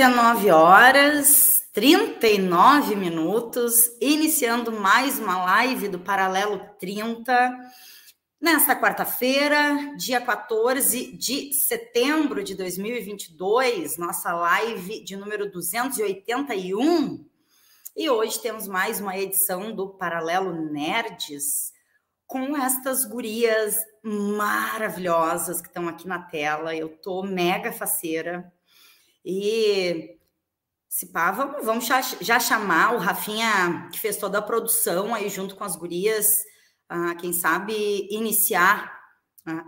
Dezenove horas, trinta e nove minutos, iniciando mais uma live do Paralelo 30 Nesta quarta-feira, dia 14 de setembro de 2022, nossa live de número 281. E hoje temos mais uma edição do Paralelo Nerds com estas gurias maravilhosas que estão aqui na tela. Eu tô mega faceira. E se pá, vamos, vamos já, chamar o Rafinha, que fez toda a produção aí junto com as gurias uh, quem sabe, iniciar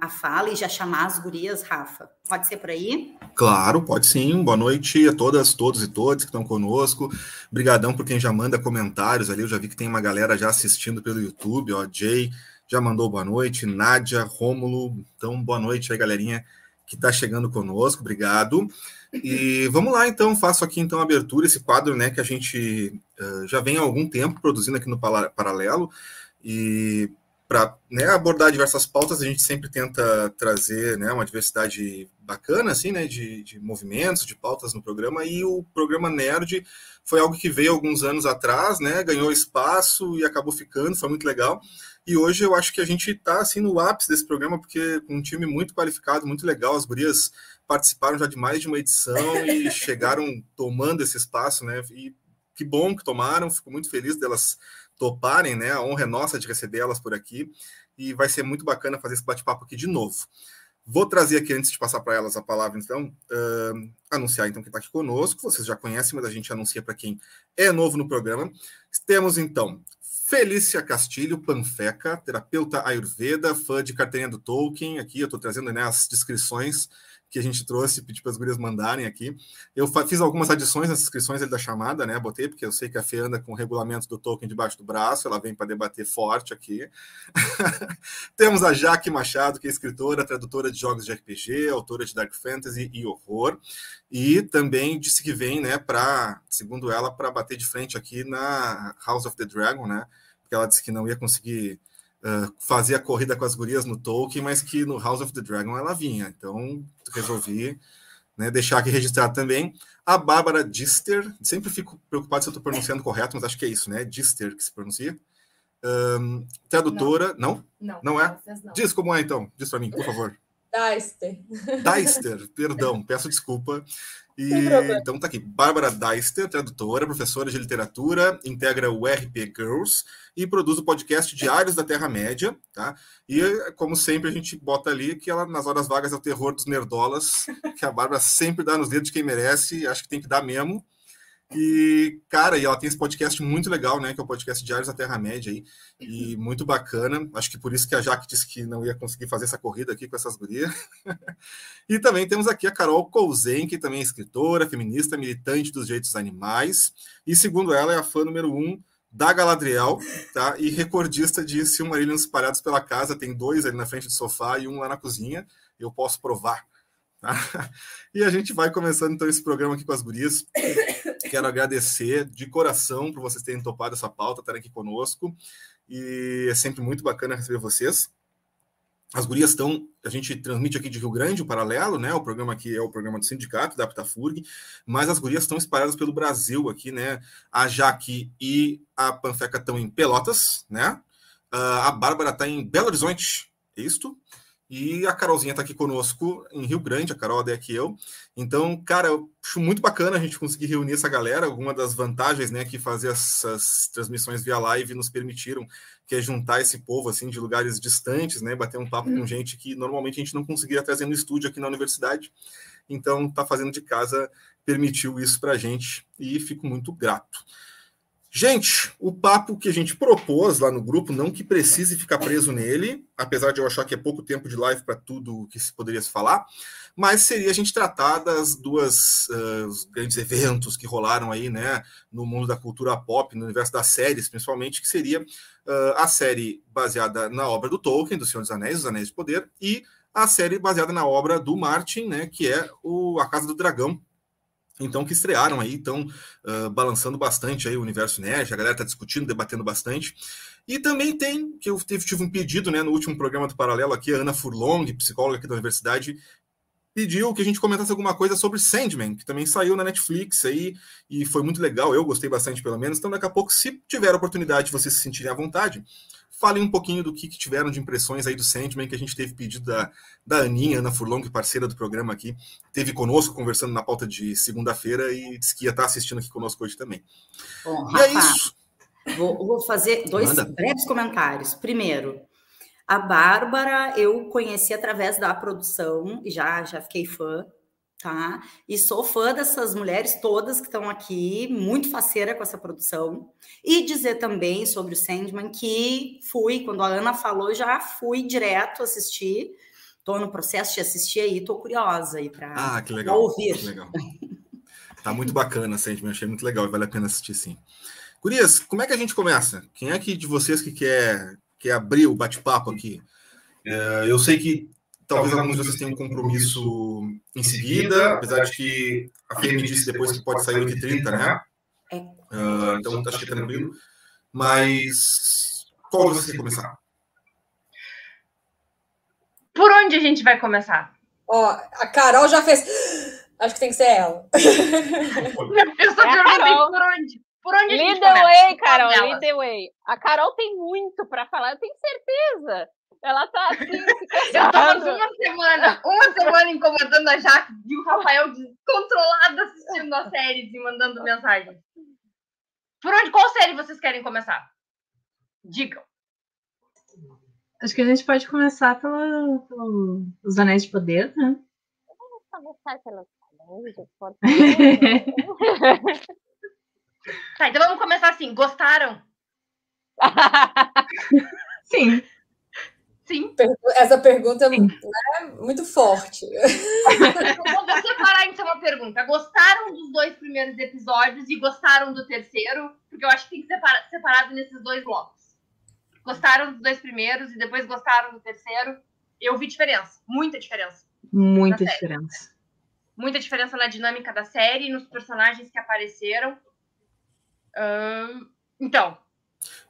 a fala e já chamar as gurias, Rafa. Pode ser por aí? Claro, pode sim. Boa noite a todas, todos e todas que estão conosco. Obrigadão por quem já manda comentários ali. Eu já vi que tem uma galera já assistindo pelo YouTube, ó, Jay já mandou boa noite, Nádia, Rômulo. Então, boa noite aí, galerinha que está chegando conosco. Obrigado. E vamos lá, então, faço aqui então a abertura, esse quadro, né, que a gente uh, já vem há algum tempo produzindo aqui no Paralelo. E para né, abordar diversas pautas, a gente sempre tenta trazer né, uma diversidade bacana assim, né, de, de movimentos, de pautas no programa. E o programa Nerd foi algo que veio alguns anos atrás, né, ganhou espaço e acabou ficando, foi muito legal. E hoje eu acho que a gente está assim, no ápice desse programa, porque com um time muito qualificado, muito legal. As gurias participaram já de mais de uma edição e chegaram tomando esse espaço, né? E que bom que tomaram, fico muito feliz delas toparem, né? A honra é nossa de receber elas por aqui e vai ser muito bacana fazer esse bate-papo aqui de novo. Vou trazer aqui, antes de passar para elas a palavra, então, uh, anunciar então quem está aqui conosco. Vocês já conhecem, mas a gente anuncia para quem é novo no programa. Temos então Felícia Castilho, panfeca, terapeuta ayurveda, fã de carteirinha do Tolkien. Aqui eu estou trazendo né, as descrições que a gente trouxe, pedi para as gurias mandarem aqui. Eu fiz algumas adições nas inscrições da chamada, né? Botei, porque eu sei que a Fê anda com o regulamento do Tolkien debaixo do braço, ela vem para debater forte aqui. Temos a Jaque Machado, que é escritora, tradutora de jogos de RPG, autora de Dark Fantasy e horror. E também disse que vem, né, para, segundo ela, para bater de frente aqui na House of the Dragon, né? Porque ela disse que não ia conseguir uh, fazer a corrida com as gurias no Tolkien, mas que no House of the Dragon ela vinha. Então, resolvi né, deixar aqui registrado também. A Bárbara Dister, sempre fico preocupado se eu estou pronunciando correto, mas acho que é isso, né? Dister que se pronuncia. Um, tradutora, não? Não, não, não é? Não. Diz como é então, diz para mim, por favor. Deister. Deister, perdão, peço desculpa. E, então tá aqui, Bárbara Deister, tradutora, professora de literatura, integra o RP Girls e produz o podcast Diários da Terra-média, tá? E, como sempre, a gente bota ali que ela, nas horas vagas, é o terror dos nerdolas, que a Bárbara sempre dá nos dedos de quem merece, acho que tem que dar mesmo. E, cara, e ela tem esse podcast muito legal, né? Que é o podcast Diários da Terra-média aí. E muito bacana. Acho que por isso que a Jaque disse que não ia conseguir fazer essa corrida aqui com essas gurias. e também temos aqui a Carol Cousen, que também é escritora, feminista, militante dos direitos animais. E, segundo ela, é a fã número um da Galadriel, tá? E recordista de Silmarillion espalhados pela casa. Tem dois ali na frente do sofá e um lá na cozinha. Eu posso provar. Tá? E a gente vai começando então esse programa aqui com as gurias. Quero agradecer de coração por vocês terem topado essa pauta, estarem aqui conosco. E é sempre muito bacana receber vocês. As gurias estão, a gente transmite aqui de Rio Grande, o Paralelo, né? O programa aqui é o programa do sindicato, da Aptafurg, mas as gurias estão espalhadas pelo Brasil aqui, né? A Jaque e a Panfeca estão em Pelotas, né? Uh, a Bárbara está em Belo Horizonte, é isto? E a Carolzinha está aqui conosco em Rio Grande, a Carol é aqui eu. Então, cara, eu acho muito bacana a gente conseguir reunir essa galera. Alguma das vantagens, né, que fazer essas transmissões via live nos permitiram, que é juntar esse povo, assim, de lugares distantes, né, bater um papo com uhum. gente que normalmente a gente não conseguiria trazer no estúdio aqui na universidade. Então, tá fazendo de casa permitiu isso para a gente e fico muito grato. Gente, o papo que a gente propôs lá no grupo, não que precise ficar preso nele, apesar de eu achar que é pouco tempo de live para tudo que se poderia se falar, mas seria a gente tratar das duas uh, grandes eventos que rolaram aí, né, no mundo da cultura pop, no universo das séries, principalmente, que seria uh, a série baseada na obra do Tolkien, do Senhor dos Anéis, Os Anéis de Poder, e a série baseada na obra do Martin, né, que é o A Casa do Dragão, então que estrearam aí, estão uh, balançando bastante aí o universo nerd, a galera está discutindo, debatendo bastante. E também tem, que eu tive, tive um pedido né, no último programa do Paralelo aqui, a Ana Furlong, psicóloga aqui da universidade, pediu que a gente comentasse alguma coisa sobre Sandman, que também saiu na Netflix aí, e foi muito legal, eu gostei bastante pelo menos. Então, daqui a pouco, se tiver a oportunidade de vocês se sentirem à vontade, falem um pouquinho do que, que, tiveram de impressões aí do Sandman, que a gente teve pedido da, da Aninha, Ana Furlong, parceira do programa aqui, teve conosco conversando na pauta de segunda-feira e disse que ia estar assistindo aqui conosco hoje também. Bom, e Rafa, é isso. Vou, vou fazer dois Manda. breves comentários. Primeiro, a Bárbara eu conheci através da produção e já, já fiquei fã, tá? E sou fã dessas mulheres todas que estão aqui, muito faceira com essa produção. E dizer também sobre o Sandman que fui, quando a Ana falou, já fui direto assistir. Estou no processo de assistir aí, estou curiosa aí para ah, que legal, ouvir. Que legal. Tá muito bacana, Sandman, achei muito legal, vale a pena assistir sim. Gurias, como é que a gente começa? Quem é que de vocês que quer que é abrir o bate-papo aqui. É, eu sei que talvez alguns de vocês tenham um compromisso em seguida, apesar de que a Fê me disse depois que pode sair o 30, né? Uh, então acho que é tranquilo. Mas qual de vocês quer começar? Por onde a gente vai começar? Ó, a Carol já fez. Acho que tem que ser ela. Eu só perguntei por onde. Por onde lead the way, Carol, lead the way. A Carol tem muito para falar, eu tenho certeza. Ela tá assim, Eu tava uma semana, uma semana incomodando a Jaque e o Rafael descontrolado assistindo a série e mandando mensagem. Por onde, qual série vocês querem começar? Digam. Acho que a gente pode começar pelo, pelo Os Anéis de Poder, né? Vamos começar pelos Anéis de Poder. Tá, então vamos começar assim. Gostaram? Sim. Sim. Essa pergunta é né, muito forte. Vou separar então a pergunta. Gostaram dos dois primeiros episódios e gostaram do terceiro? Porque eu acho que tem que ser separado nesses dois blocos. Gostaram dos dois primeiros e depois gostaram do terceiro? Eu vi diferença, muita diferença. Muita diferença. Muita diferença na dinâmica da série, nos personagens que apareceram então.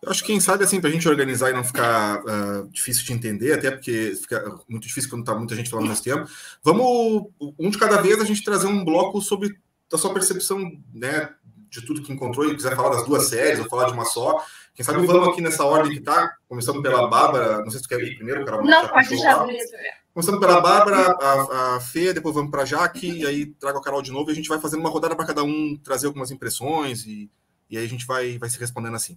Eu acho que quem sabe, assim, para a gente organizar e não ficar uh, difícil de entender, até porque fica muito difícil quando está muita gente falando ao mesmo tempo, vamos, um de cada vez, a gente trazer um bloco sobre a sua percepção, né, de tudo que encontrou e quiser falar das duas séries ou falar de uma só. Quem sabe vamos aqui nessa ordem que tá, começando pela Bárbara, não sei se tu quer ir primeiro, Carol. Não, pode deixar. Começando pela Bárbara, a, a Fê, depois vamos para a Jaque, e aí trago a Carol de novo e a gente vai fazendo uma rodada para cada um trazer algumas impressões e e aí a gente vai, vai se respondendo assim.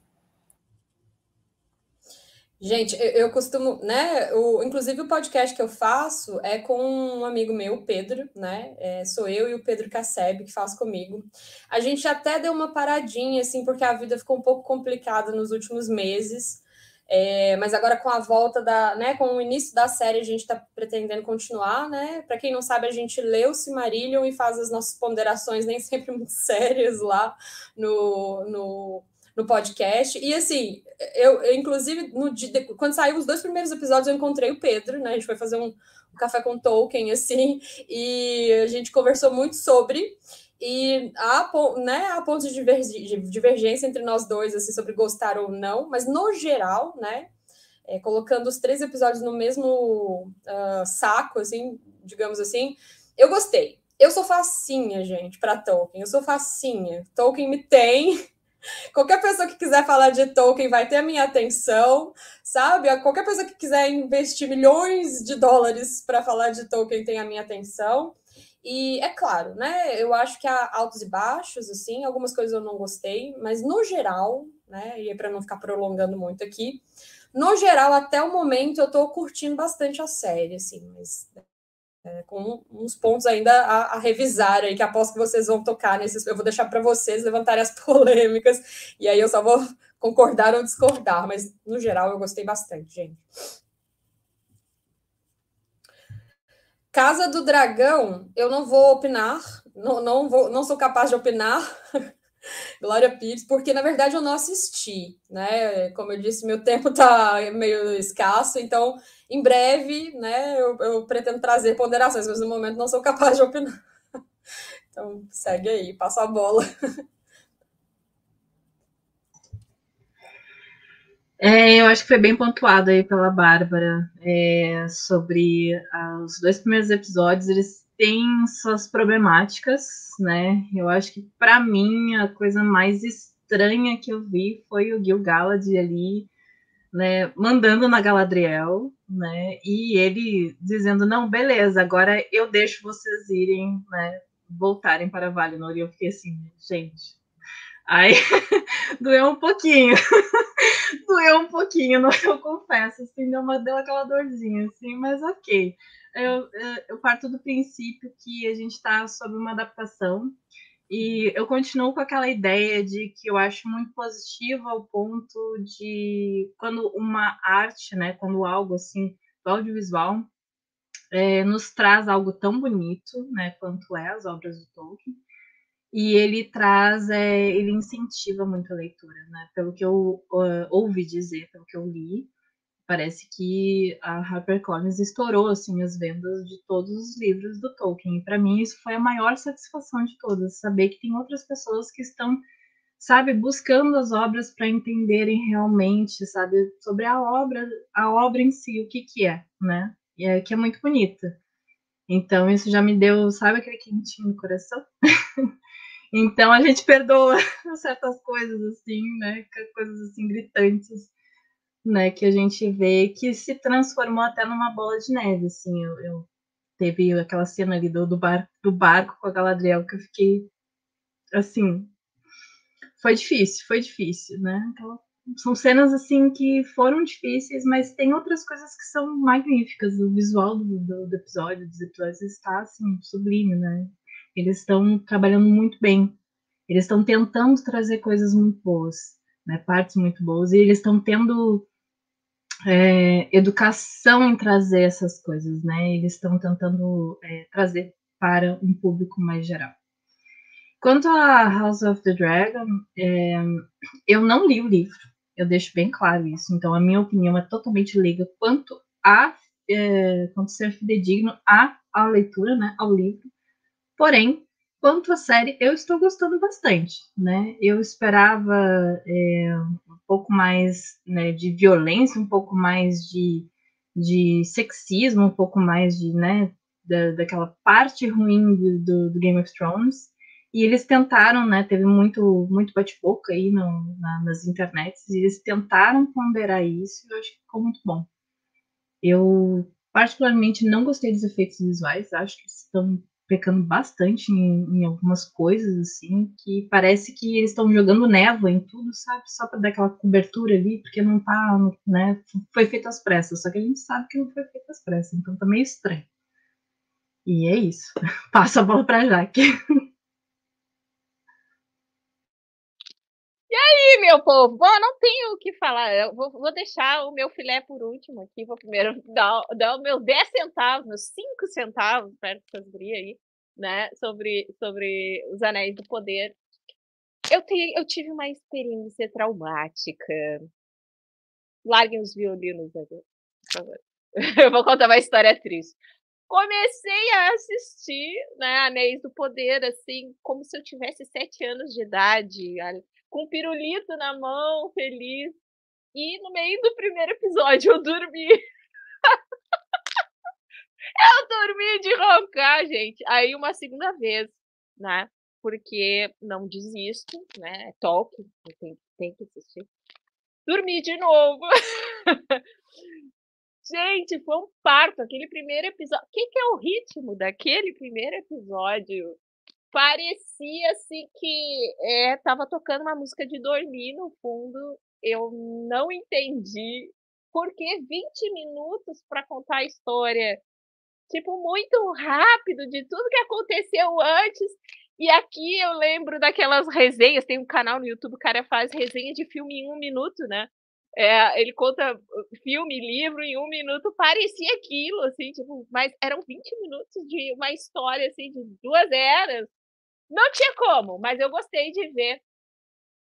Gente, eu, eu costumo, né? O, inclusive o podcast que eu faço é com um amigo meu, Pedro, né? É, sou eu e o Pedro Casseb que faz comigo. A gente até deu uma paradinha, assim, porque a vida ficou um pouco complicada nos últimos meses. É, mas agora com a volta da, né, com o início da série, a gente está pretendendo continuar, né? Para quem não sabe, a gente lê o Silmarillion e faz as nossas ponderações nem sempre muito sérias lá no, no, no podcast. E assim, eu, eu inclusive, no, quando saiu os dois primeiros episódios, eu encontrei o Pedro, né? A gente foi fazer um, um café com Tolkien, assim, e a gente conversou muito sobre. E há, né, há pontos de divergência entre nós dois, assim, sobre gostar ou não, mas no geral, né, é, colocando os três episódios no mesmo uh, saco, assim, digamos assim, eu gostei. Eu sou facinha, gente, para Tolkien. Eu sou facinha. Tolkien me tem. Qualquer pessoa que quiser falar de Tolkien vai ter a minha atenção, sabe? Qualquer pessoa que quiser investir milhões de dólares para falar de Tolkien tem a minha atenção. E é claro, né? Eu acho que há altos e baixos, assim, algumas coisas eu não gostei, mas no geral, né? E para não ficar prolongando muito aqui, no geral, até o momento, eu estou curtindo bastante a série, assim, mas é, com uns pontos ainda a, a, revisar aí, que aposto que vocês vão tocar nesses. Eu vou deixar para vocês levantarem as polêmicas, e aí eu só vou concordar ou discordar, mas no geral eu gostei bastante, gente. Casa do Dragão, eu não vou opinar, não, não, vou, não sou capaz de opinar, Glória Pires, porque na verdade eu não assisti, né? Como eu disse, meu tempo tá meio escasso, então em breve, né, eu, eu pretendo trazer ponderações, mas no momento não sou capaz de opinar. Então segue aí, passa a bola. É, eu acho que foi bem pontuado aí pela Bárbara é, sobre ah, os dois primeiros episódios. Eles têm suas problemáticas, né? Eu acho que para mim a coisa mais estranha que eu vi foi o Gil Galad ali, né, mandando na Galadriel, né? E ele dizendo não, beleza, agora eu deixo vocês irem, né? Voltarem para Valinor. E eu fiquei assim, gente, Aí doeu um pouquinho. doeu um pouquinho, não, eu confesso, assim, deu, uma, deu aquela dorzinha, assim, mas ok. Eu, eu parto do princípio que a gente está sob uma adaptação e eu continuo com aquela ideia de que eu acho muito positivo ao ponto de quando uma arte, né, quando algo assim, do audiovisual, é, nos traz algo tão bonito, né, quanto é as obras do Tolkien, e ele traz, é, ele incentiva muito a leitura, né? Pelo que eu uh, ouvi dizer, pelo que eu li, parece que a HarperCollins estourou assim as vendas de todos os livros do Tolkien. E para mim isso foi a maior satisfação de todas, saber que tem outras pessoas que estão, sabe, buscando as obras para entenderem realmente, sabe, sobre a obra, a obra em si, o que que é, né? E é que é muito bonita. Então isso já me deu, sabe aquele quentinho no coração? Então a gente perdoa certas coisas assim, né? Coisas assim gritantes, né? Que a gente vê que se transformou até numa bola de neve, assim. Eu, eu teve aquela cena ali do, do, bar, do barco com a Galadriel que eu fiquei assim. Foi difícil, foi difícil, né? Então, são cenas assim que foram difíceis, mas tem outras coisas que são magníficas. O visual do, do, do episódio, dos episódios está assim sublime, né? Eles estão trabalhando muito bem. Eles estão tentando trazer coisas muito boas, né, partes muito boas, e eles estão tendo é, educação em trazer essas coisas, né? Eles estão tentando é, trazer para um público mais geral. Quanto a House of the Dragon, é, eu não li o livro, eu deixo bem claro isso. Então, a minha opinião é totalmente leiga quanto a é, quanto ser fidedigno à, à leitura, né, ao livro. Porém, quanto à série, eu estou gostando bastante, né? Eu esperava é, um pouco mais né, de violência, um pouco mais de, de sexismo, um pouco mais de, né, da, daquela parte ruim do, do, do, Game of Thrones. E eles tentaram, né? Teve muito, muito bate-boca aí no, na, nas internets, e eles tentaram ponderar isso, e eu acho que ficou muito bom. Eu particularmente não gostei dos efeitos visuais, acho que estão pecando bastante em, em, algumas coisas, assim, que parece que eles estão jogando névoa em tudo, sabe? Só para dar aquela cobertura ali, porque não tá, né? Foi feito às pressas, só que a gente sabe que não foi feito às pressas, então tá meio estranho. E é isso. Passa a bola pra Jaque. E aí, meu povo? Bom, não tenho o que falar. Eu vou, vou deixar o meu filé por último aqui. Vou primeiro dar, dar os meus 10 centavos, meus 5 centavos, perto dessas gurias aí, né? Sobre, sobre os Anéis do Poder. Eu, tenho, eu tive uma experiência traumática. Larguem os violinos aqui, por favor. Eu vou contar uma história triste comecei a assistir né, Anéis do Poder, assim, como se eu tivesse sete anos de idade com pirulito na mão, feliz. E no meio do primeiro episódio eu dormi. eu dormi de roncar, gente. Aí uma segunda vez, né? Porque não desisto, né? É Tolkien, tem, tem que assistir. Dormi de novo. Gente, foi um parto aquele primeiro episódio. O que, que é o ritmo daquele primeiro episódio? Parecia assim que é, tava tocando uma música de dormir no fundo. Eu não entendi por que 20 minutos para contar a história. Tipo, muito rápido de tudo que aconteceu antes. E aqui eu lembro daquelas resenhas, tem um canal no YouTube, o cara faz resenha de filme em um minuto, né? É, ele conta filme, livro em um minuto, parecia aquilo, assim, tipo, mas eram 20 minutos de uma história, assim, de duas eras, não tinha como, mas eu gostei de ver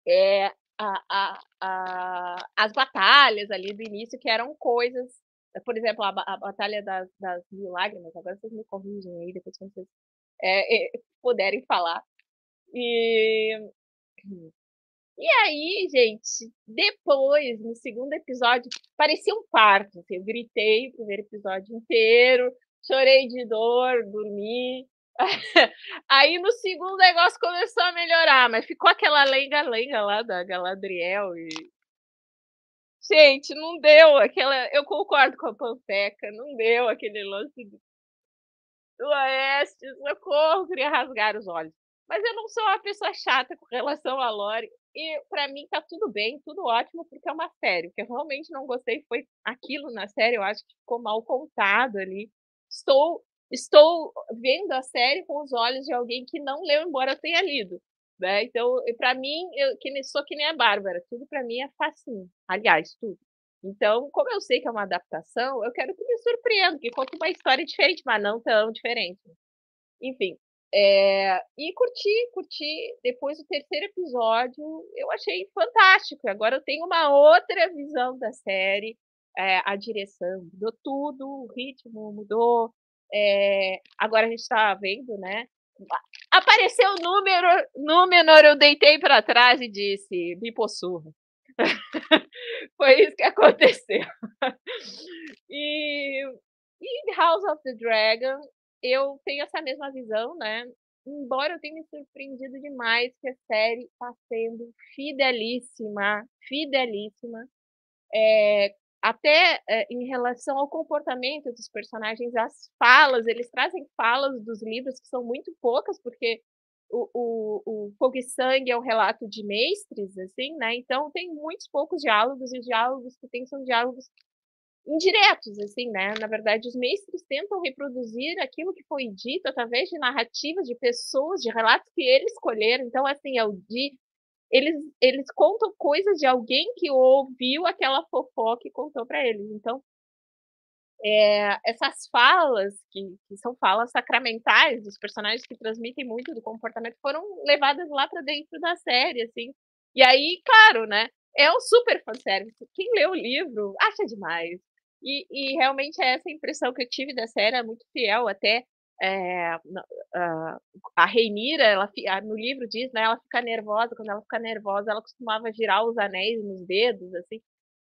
é, a, a, a, as batalhas ali do início, que eram coisas, por exemplo, a, Batalha das, das Mil Lágrimas, agora vocês me corrigem aí, depois que vocês é, é, puderem falar. E, e aí, gente, depois, no segundo episódio, parecia um parto. Assim, eu gritei o primeiro episódio inteiro, chorei de dor, dormi. Aí no segundo negócio começou a melhorar, mas ficou aquela lenga-lenga lá da Galadriel e. Gente, não deu aquela. Eu concordo com a Panteca, não deu aquele lance do, do Oeste, socorro, queria rasgar os olhos. Mas eu não sou uma pessoa chata com relação a Lore. E para mim tá tudo bem, tudo ótimo, porque é uma série. O que eu realmente não gostei foi aquilo na série, eu acho que ficou mal contado ali. Estou estou vendo a série com os olhos de alguém que não leu, embora eu tenha lido. Né? Então, para mim, eu que sou que nem a Bárbara, tudo para mim é facinho. Aliás, tudo. Então, como eu sei que é uma adaptação, eu quero que me surpreenda, que conte uma história diferente, mas não tão diferente. Enfim, é, e curti, curti. Depois do terceiro episódio, eu achei fantástico. Agora eu tenho uma outra visão da série. É, a direção mudou tudo, o ritmo mudou, é, agora a gente está vendo, né? Apareceu o número, Númenor, eu deitei para trás e disse, me possuva. Foi isso que aconteceu. e, e House of the Dragon, eu tenho essa mesma visão, né? Embora eu tenha me surpreendido demais que a série está sendo fidelíssima, fidelíssima. É, até é, em relação ao comportamento dos personagens, as falas, eles trazem falas dos livros que são muito poucas, porque o, o, o Fogo e Sangue é um relato de mestres, assim, né? Então tem muitos poucos diálogos, e os diálogos que tem são diálogos indiretos, assim, né? Na verdade, os mestres tentam reproduzir aquilo que foi dito através de narrativas de pessoas, de relatos que eles escolheram. Então, assim, é o de eles, eles contam coisas de alguém que ouviu aquela fofoca e contou para eles. Então, é, essas falas, que, que, são falas sacramentais dos personagens que transmitem muito do comportamento, foram levadas lá para dentro da série, assim. E aí, claro, né? É um super fanservice. Quem lê o livro acha demais. E, e realmente é essa impressão que eu tive da série, é muito fiel até é, a, a Reinira, ela, no livro diz, né, ela fica nervosa, quando ela fica nervosa, ela costumava girar os anéis nos dedos, assim.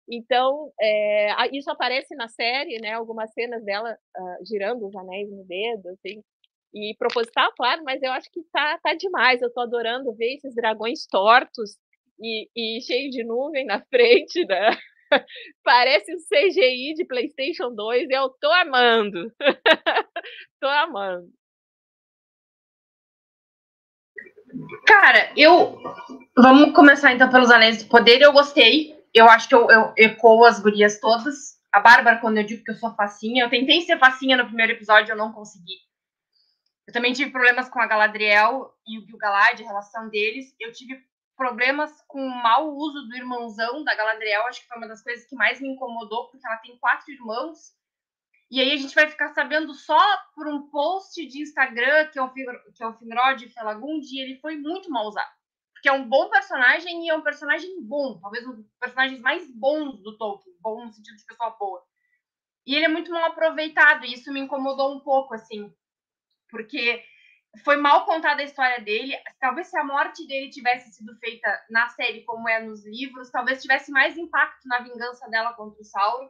Então, é, isso aparece na série, né, algumas cenas dela uh, girando os anéis no dedo, assim, e proposital, claro, mas eu acho que tá, tá demais, eu tô adorando ver esses dragões tortos e, e cheios de nuvem na frente? Parece um CGI de PlayStation 2, eu tô amando. tô amando. Cara, eu. Vamos começar então pelos Anéis do Poder. Eu gostei. Eu acho que eu, eu ecoo as gurias todas. A Bárbara, quando eu digo que eu sou facinha, eu tentei ser facinha no primeiro episódio, eu não consegui. Eu também tive problemas com a Galadriel e o Gil-galad, a relação deles. Eu tive problemas com o mau uso do irmãozão da Galadriel, acho que foi uma das coisas que mais me incomodou, porque ela tem quatro irmãos. E aí a gente vai ficar sabendo só por um post de Instagram que é o, que é o Finrod Felagund, e ele foi muito mal usado. Porque é um bom personagem e é um personagem bom, talvez um dos personagens mais bons do Tolkien, bom no sentido de pessoa boa. E ele é muito mal aproveitado, e isso me incomodou um pouco, assim, porque foi mal contada a história dele. Talvez se a morte dele tivesse sido feita na série como é nos livros, talvez tivesse mais impacto na vingança dela contra o Sauron.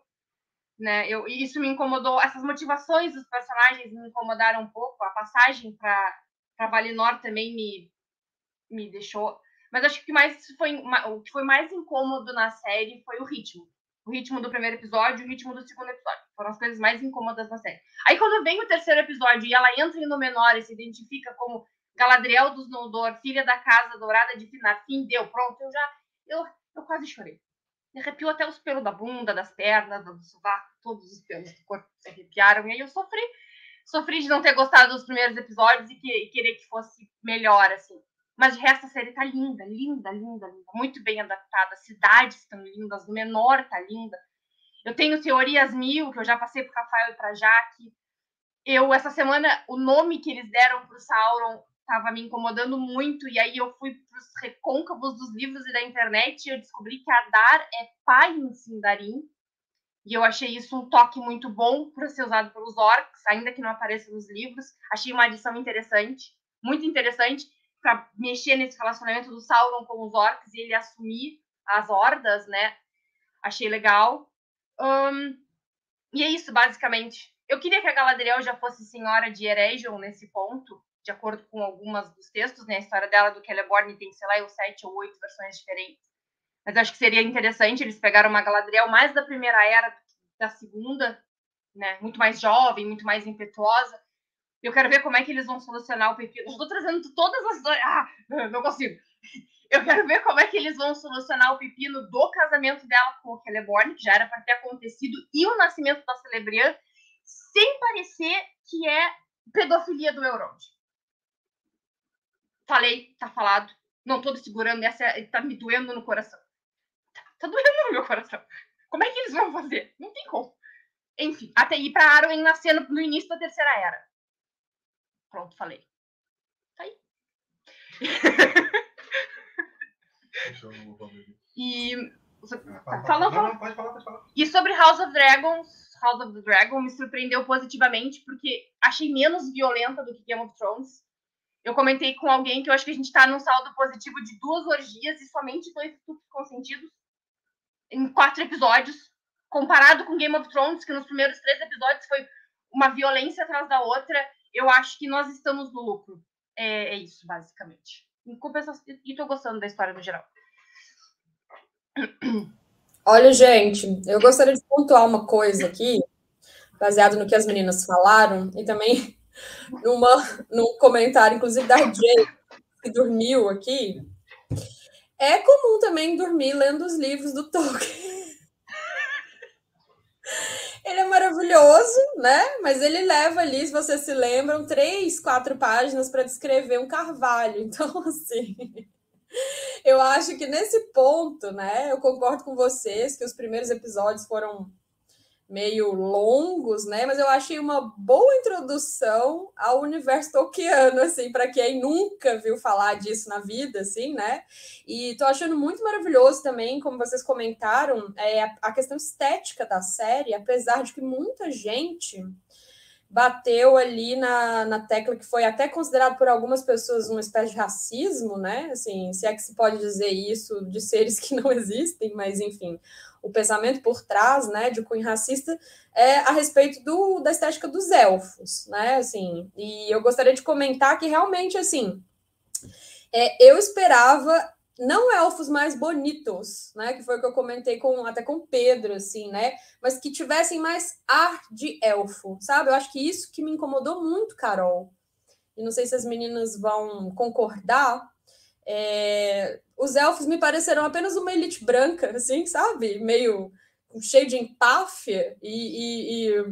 Né? Eu, isso me incomodou. Essas motivações dos personagens me incomodaram um pouco. A passagem para Valinor também me, me deixou. Mas acho que mais foi, o que foi mais incômodo na série foi o ritmo o ritmo do primeiro episódio e o ritmo do segundo episódio. Foram as coisas mais incômodas da série. Aí quando vem o terceiro episódio e ela entra em Númenor e se identifica como Galadriel dos Noldor, filha da Casa Dourada de Finafim, deu, pronto, eu já... Eu, eu quase chorei. Me arrepiou até os pelos da bunda, das pernas, do sovaco, todos os pelos do corpo se arrepiaram. E aí eu sofri. Sofri de não ter gostado dos primeiros episódios e, que, e querer que fosse melhor, assim. Mas de resto a série tá linda, linda, linda, linda. Muito bem adaptada. As cidades estão lindas, o menor tá linda. Eu tenho teorias mil, que eu já passei pro Rafael e pra Jaque. Eu, essa semana, o nome que eles deram pro Sauron estava me incomodando muito, e aí eu fui para os recôncavos dos livros e da internet e eu descobri que a Dar é pai em Sindarin, e eu achei isso um toque muito bom para ser usado pelos orcs, ainda que não apareça nos livros. Achei uma adição interessante, muito interessante, para mexer nesse relacionamento do Sauron com os orcs e ele assumir as hordas, né? Achei legal. Um, e é isso, basicamente. Eu queria que a Galadriel já fosse senhora de Eregion nesse ponto, de acordo com algumas dos textos, né? A história dela do Celeborn tem, sei lá, sete ou oito versões diferentes. Mas acho que seria interessante eles pegaram uma Galadriel mais da primeira era da segunda, né? Muito mais jovem, muito mais impetuosa. Eu quero ver como é que eles vão solucionar o pepino. Estou trazendo todas as. Ah, não consigo. Eu quero ver como é que eles vão solucionar o pepino do casamento dela com o Celeborn, que já era para ter acontecido, e o nascimento da Celebrian, sem parecer que é pedofilia do Elrond. Falei, tá falado. Não tô segurando, essa tá me doendo no coração. Tá, tá doendo no meu coração. Como é que eles vão fazer? Não tem como. Enfim, até ir para Arwen nascendo no início da terceira era. Pronto, falei. Tá aí. e. Ah, fala, fala. Pode falar, pode falar. E sobre House of Dragons, House of the Dragon me surpreendeu positivamente porque achei menos violenta do que Game of Thrones. Eu comentei com alguém que eu acho que a gente está num saldo positivo de duas orgias e somente dois estupros consentidos em quatro episódios, comparado com Game of Thrones, que nos primeiros três episódios foi uma violência atrás da outra. Eu acho que nós estamos no lucro. É, é isso, basicamente. E tô gostando da história no geral. Olha, gente, eu gostaria de pontuar uma coisa aqui, baseado no que as meninas falaram, e também numa, num comentário, inclusive, da Jay, que dormiu aqui. É comum também dormir lendo os livros do Tolkien. Ele é maravilhoso, né? Mas ele leva ali, se vocês se lembram, três, quatro páginas para descrever um carvalho. Então, assim, eu acho que nesse ponto, né? Eu concordo com vocês que os primeiros episódios foram meio longos, né? Mas eu achei uma boa introdução ao universo tolkiano, assim, para quem nunca viu falar disso na vida, assim, né? E tô achando muito maravilhoso também, como vocês comentaram, é, a questão estética da série, apesar de que muita gente bateu ali na, na tecla que foi até considerado por algumas pessoas uma espécie de racismo, né? Assim, se é que se pode dizer isso de seres que não existem, mas enfim, o pensamento por trás, né, de cunho racista é a respeito do, da estética dos elfos, né? Assim, e eu gostaria de comentar que realmente assim, é, eu esperava não elfos mais bonitos, né? Que foi o que eu comentei com até com Pedro, assim, né? Mas que tivessem mais ar de elfo, sabe? Eu acho que isso que me incomodou muito, Carol. E não sei se as meninas vão concordar. É... Os elfos me pareceram apenas uma elite branca, assim, sabe? Meio cheio de empáfia e, e, e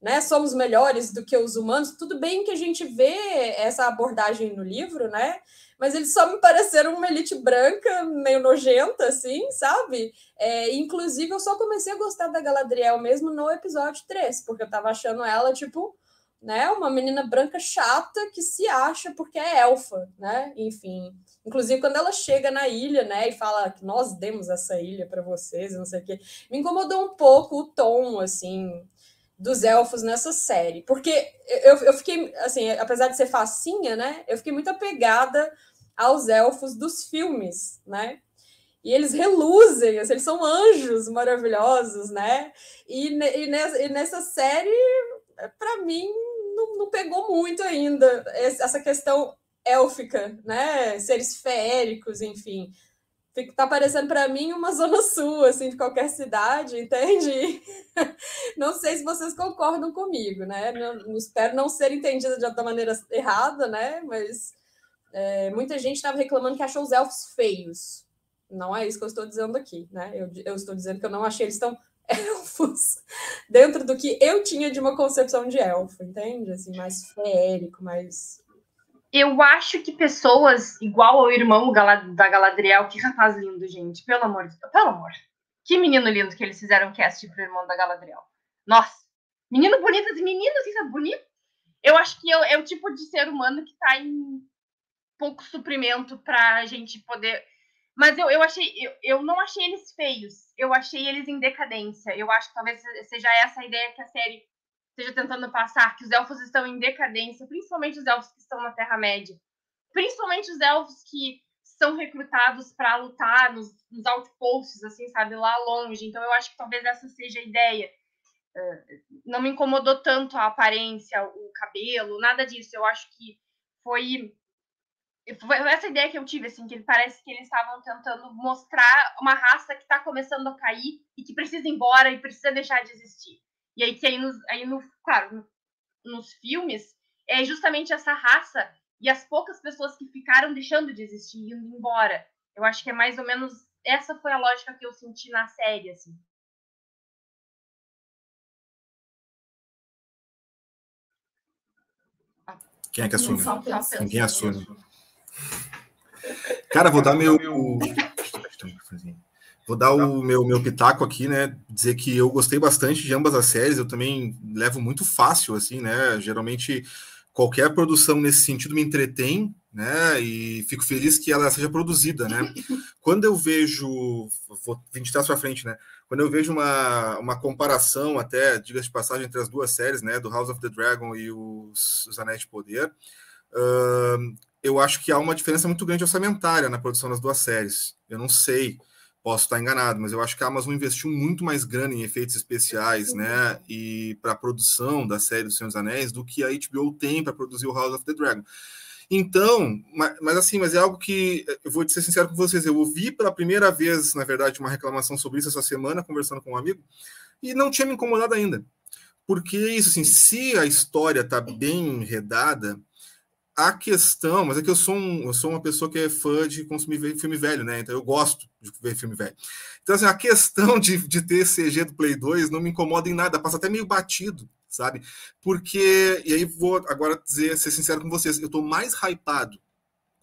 né, somos melhores do que os humanos. Tudo bem que a gente vê essa abordagem no livro, né? mas eles só me pareceram uma elite branca, meio nojenta, assim, sabe? É, inclusive, eu só comecei a gostar da Galadriel mesmo no episódio 3, porque eu tava achando ela, tipo, né, uma menina branca chata que se acha porque é elfa, né? Enfim. Inclusive, quando ela chega na ilha, né, e fala que nós demos essa ilha para vocês, não sei o quê, me incomodou um pouco o tom, assim, dos elfos nessa série. Porque eu, eu fiquei, assim, apesar de ser facinha, né? Eu fiquei muito apegada aos elfos dos filmes, né? E eles reluzem, assim, eles são anjos maravilhosos, né? E, nessa, e nessa série, para mim, não, não, pegou muito ainda essa questão élfica, né? Seres feéricos, enfim tá parecendo para mim uma zona sul, assim, de qualquer cidade, entende? Não sei se vocês concordam comigo, né? Não, espero não ser entendida de, da maneira errada, né? Mas é, muita gente estava reclamando que achou os elfos feios. Não é isso que eu estou dizendo aqui, né? Eu, eu estou dizendo que eu não achei eles tão elfos dentro do que eu tinha de uma concepção de elfo, entende? Assim, mais férico, mais eu acho que pessoas igual ao irmão da Galadriel, que rapaz lindo, gente, pelo amor de Deus, pelo amor. Que menino lindo que eles fizeram cast pro irmão da Galadriel. Nossa, menino bonito, menino, assim, sabe, bonito. Eu acho que é, é o tipo de ser humano que tá em pouco suprimento para a gente poder. Mas eu, eu achei, eu, eu não achei eles feios, eu achei eles em decadência. Eu acho que talvez seja essa a ideia que a série esteja tentando passar, que os elfos estão em decadência, principalmente os elfos que estão na Terra-média. Principalmente os elfos que são recrutados para lutar nos, nos outposts, assim, sabe, lá longe. Então eu acho que talvez essa seja a ideia. Uh, não me incomodou tanto a aparência, o cabelo, nada disso. Eu acho que foi foi essa ideia que eu tive, assim, que ele parece que eles estavam tentando mostrar uma raça que está começando a cair e que precisa ir embora e precisa deixar de existir. E aí que aí, nos, aí no, claro, nos filmes, é justamente essa raça e as poucas pessoas que ficaram deixando de existir, indo embora. Eu acho que é mais ou menos essa foi a lógica que eu senti na série, assim. Quem é que assume? Ninguém assume. Cara, vou dar meu. Vou dar o meu, meu pitaco aqui, né? Dizer que eu gostei bastante de ambas as séries, eu também levo muito fácil, assim, né? Geralmente qualquer produção nesse sentido me entretém, né? E fico feliz que ela seja produzida, né? Quando eu vejo, vou 20 trás para frente, né? Quando eu vejo uma, uma comparação, até, diga-se de passagem, entre as duas séries, né? Do House of the Dragon e os, os Anéis de Poder, uh, eu acho que há uma diferença muito grande orçamentária na produção das duas séries. Eu não sei, posso estar enganado, mas eu acho que a Amazon investiu muito mais grana em efeitos especiais, né, e para a produção da série do Senhor dos Anéis do que a HBO tem para produzir o House of the Dragon. Então, mas, assim, mas é algo que eu vou ser sincero com vocês, eu ouvi pela primeira vez, na verdade, uma reclamação sobre isso essa semana, conversando com um amigo, e não tinha me incomodado ainda. Porque isso, assim, se a história está bem enredada, a questão, mas é que eu sou, um, eu sou uma pessoa que é fã de consumir filme velho, né? Então eu gosto de ver filme velho. Então, assim, a questão de, de ter CG do Play 2 não me incomoda em nada, passa até meio batido, sabe? Porque, e aí vou agora dizer, ser sincero com vocês, eu tô mais hypado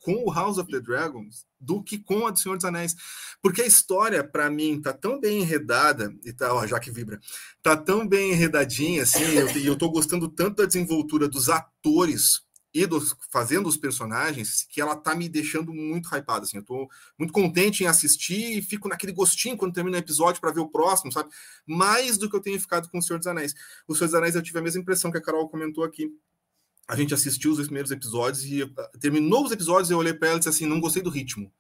com o House of the Dragons do que com a do Senhor dos Anéis. Porque a história, para mim, tá tão bem enredada, e tá, ó, já que vibra, tá tão bem enredadinha, assim, e eu, eu tô gostando tanto da desenvoltura dos atores e dos, fazendo os personagens que ela tá me deixando muito hypado, assim, eu tô muito contente em assistir e fico naquele gostinho quando termina o episódio para ver o próximo, sabe? Mais do que eu tenho ficado com o Senhor dos Anéis. O Senhor dos Anéis eu tive a mesma impressão que a Carol comentou aqui. A gente assistiu os primeiros episódios e ah, terminou os episódios eu olhei para ela e disse assim, não gostei do ritmo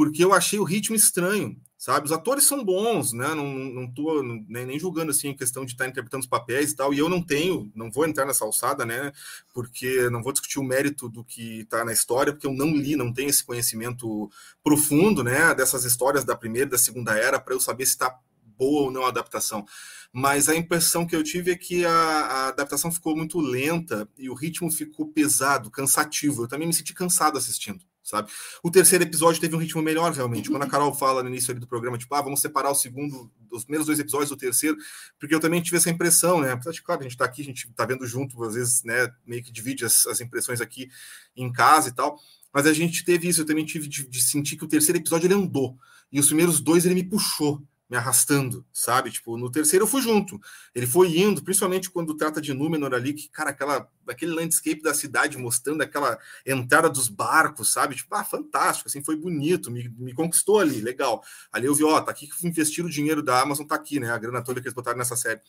porque eu achei o ritmo estranho, sabe? Os atores são bons, né? Não, não tô nem, nem julgando assim a questão de estar tá interpretando os papéis e tal, e eu não tenho, não vou entrar nessa alçada, né? Porque não vou discutir o mérito do que está na história, porque eu não li, não tenho esse conhecimento profundo, né? Dessas histórias da primeira e da segunda era, para eu saber se está boa ou não a adaptação. Mas a impressão que eu tive é que a, a adaptação ficou muito lenta e o ritmo ficou pesado, cansativo. Eu também me senti cansado assistindo sabe? O terceiro episódio teve um ritmo melhor, realmente. Quando a Carol fala no início do programa, tipo, ah, vamos separar o segundo, os primeiros dois episódios do terceiro, porque eu também tive essa impressão, né? Apesar de, claro, a gente tá aqui, a gente tá vendo junto, às vezes, né, meio que divide as, as impressões aqui em casa e tal, mas a gente teve isso, eu também tive de, de sentir que o terceiro episódio ele andou, e os primeiros dois ele me puxou, me arrastando, sabe? Tipo, no terceiro eu fui junto. Ele foi indo, principalmente quando trata de Númenor ali, que, cara, aquela, aquele landscape da cidade mostrando aquela entrada dos barcos, sabe? Tipo, ah, fantástico, assim, foi bonito, me, me conquistou ali, legal. Ali eu vi, ó, tá aqui que investir o dinheiro da Amazon, tá aqui, né? A grana toda que eles botaram nessa série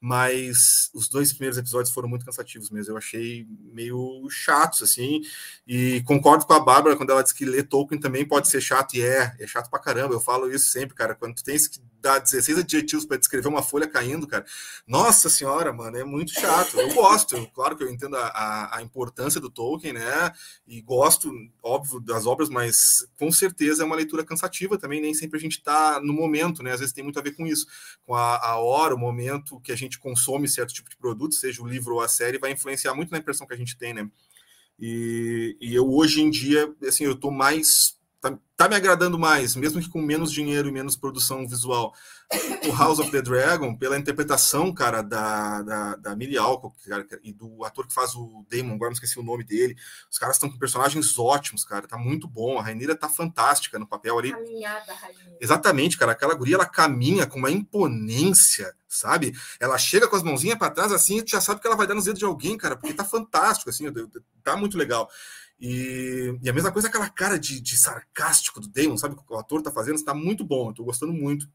mas os dois primeiros episódios foram muito cansativos mesmo. Eu achei meio chatos, assim, e concordo com a Bárbara quando ela diz que ler Tolkien também pode ser chato, e é, é chato pra caramba. Eu falo isso sempre, cara. Quando tu tens que dar 16 adjetivos para descrever uma folha caindo, cara, nossa senhora, mano, é muito chato. Eu gosto, eu, claro que eu entendo a, a, a, importância do Tolkien, né, e gosto, óbvio, das obras, mas com certeza é uma leitura cansativa também. Nem sempre a gente tá no momento, né, às vezes tem muito a ver com isso, com a, a hora, o momento que a gente gente consome certo tipo de produto, seja o livro ou a série, vai influenciar muito na impressão que a gente tem, né? E, e eu hoje em dia, assim, eu tô mais tá, tá, me agradando mais, mesmo que com menos dinheiro e menos produção visual. O House of the Dragon, pela interpretação, cara, da, da, da Millie Alcock, cara, e do ator que faz o Damon, agora não esqueci o nome dele. Os caras estão com personagens ótimos, cara, tá muito bom. A Rainira tá fantástica no papel ali. Caminhada, Rainira. Exatamente, cara, aquela guria, ela caminha com uma imponência, sabe? Ela chega com as mãozinhas para trás assim, e tu já sabe que ela vai dar nos dedos de alguém, cara, porque tá fantástico, assim, tá muito legal. E, e, a mesma coisa, aquela cara de, de, sarcástico do Damon, sabe? Que o ator tá fazendo, está muito bom, estou gostando muito.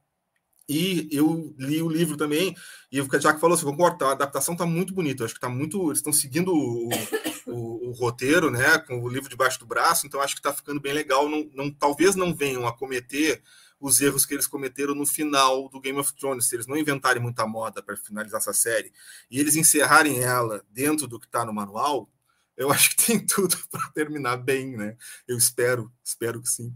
E eu li o livro também, e o Jack falou assim: concordo, a adaptação tá muito bonita. acho que tá muito. Eles estão seguindo o, o, o, roteiro, né? Com o livro debaixo do braço, então acho que tá ficando bem legal. Não, não, talvez não venham a cometer os erros que eles cometeram no final do Game of Thrones, se eles não inventarem muita moda para finalizar essa série e eles encerrarem ela dentro do que está no manual, eu acho que tem tudo para terminar bem, né? Eu espero, espero que sim.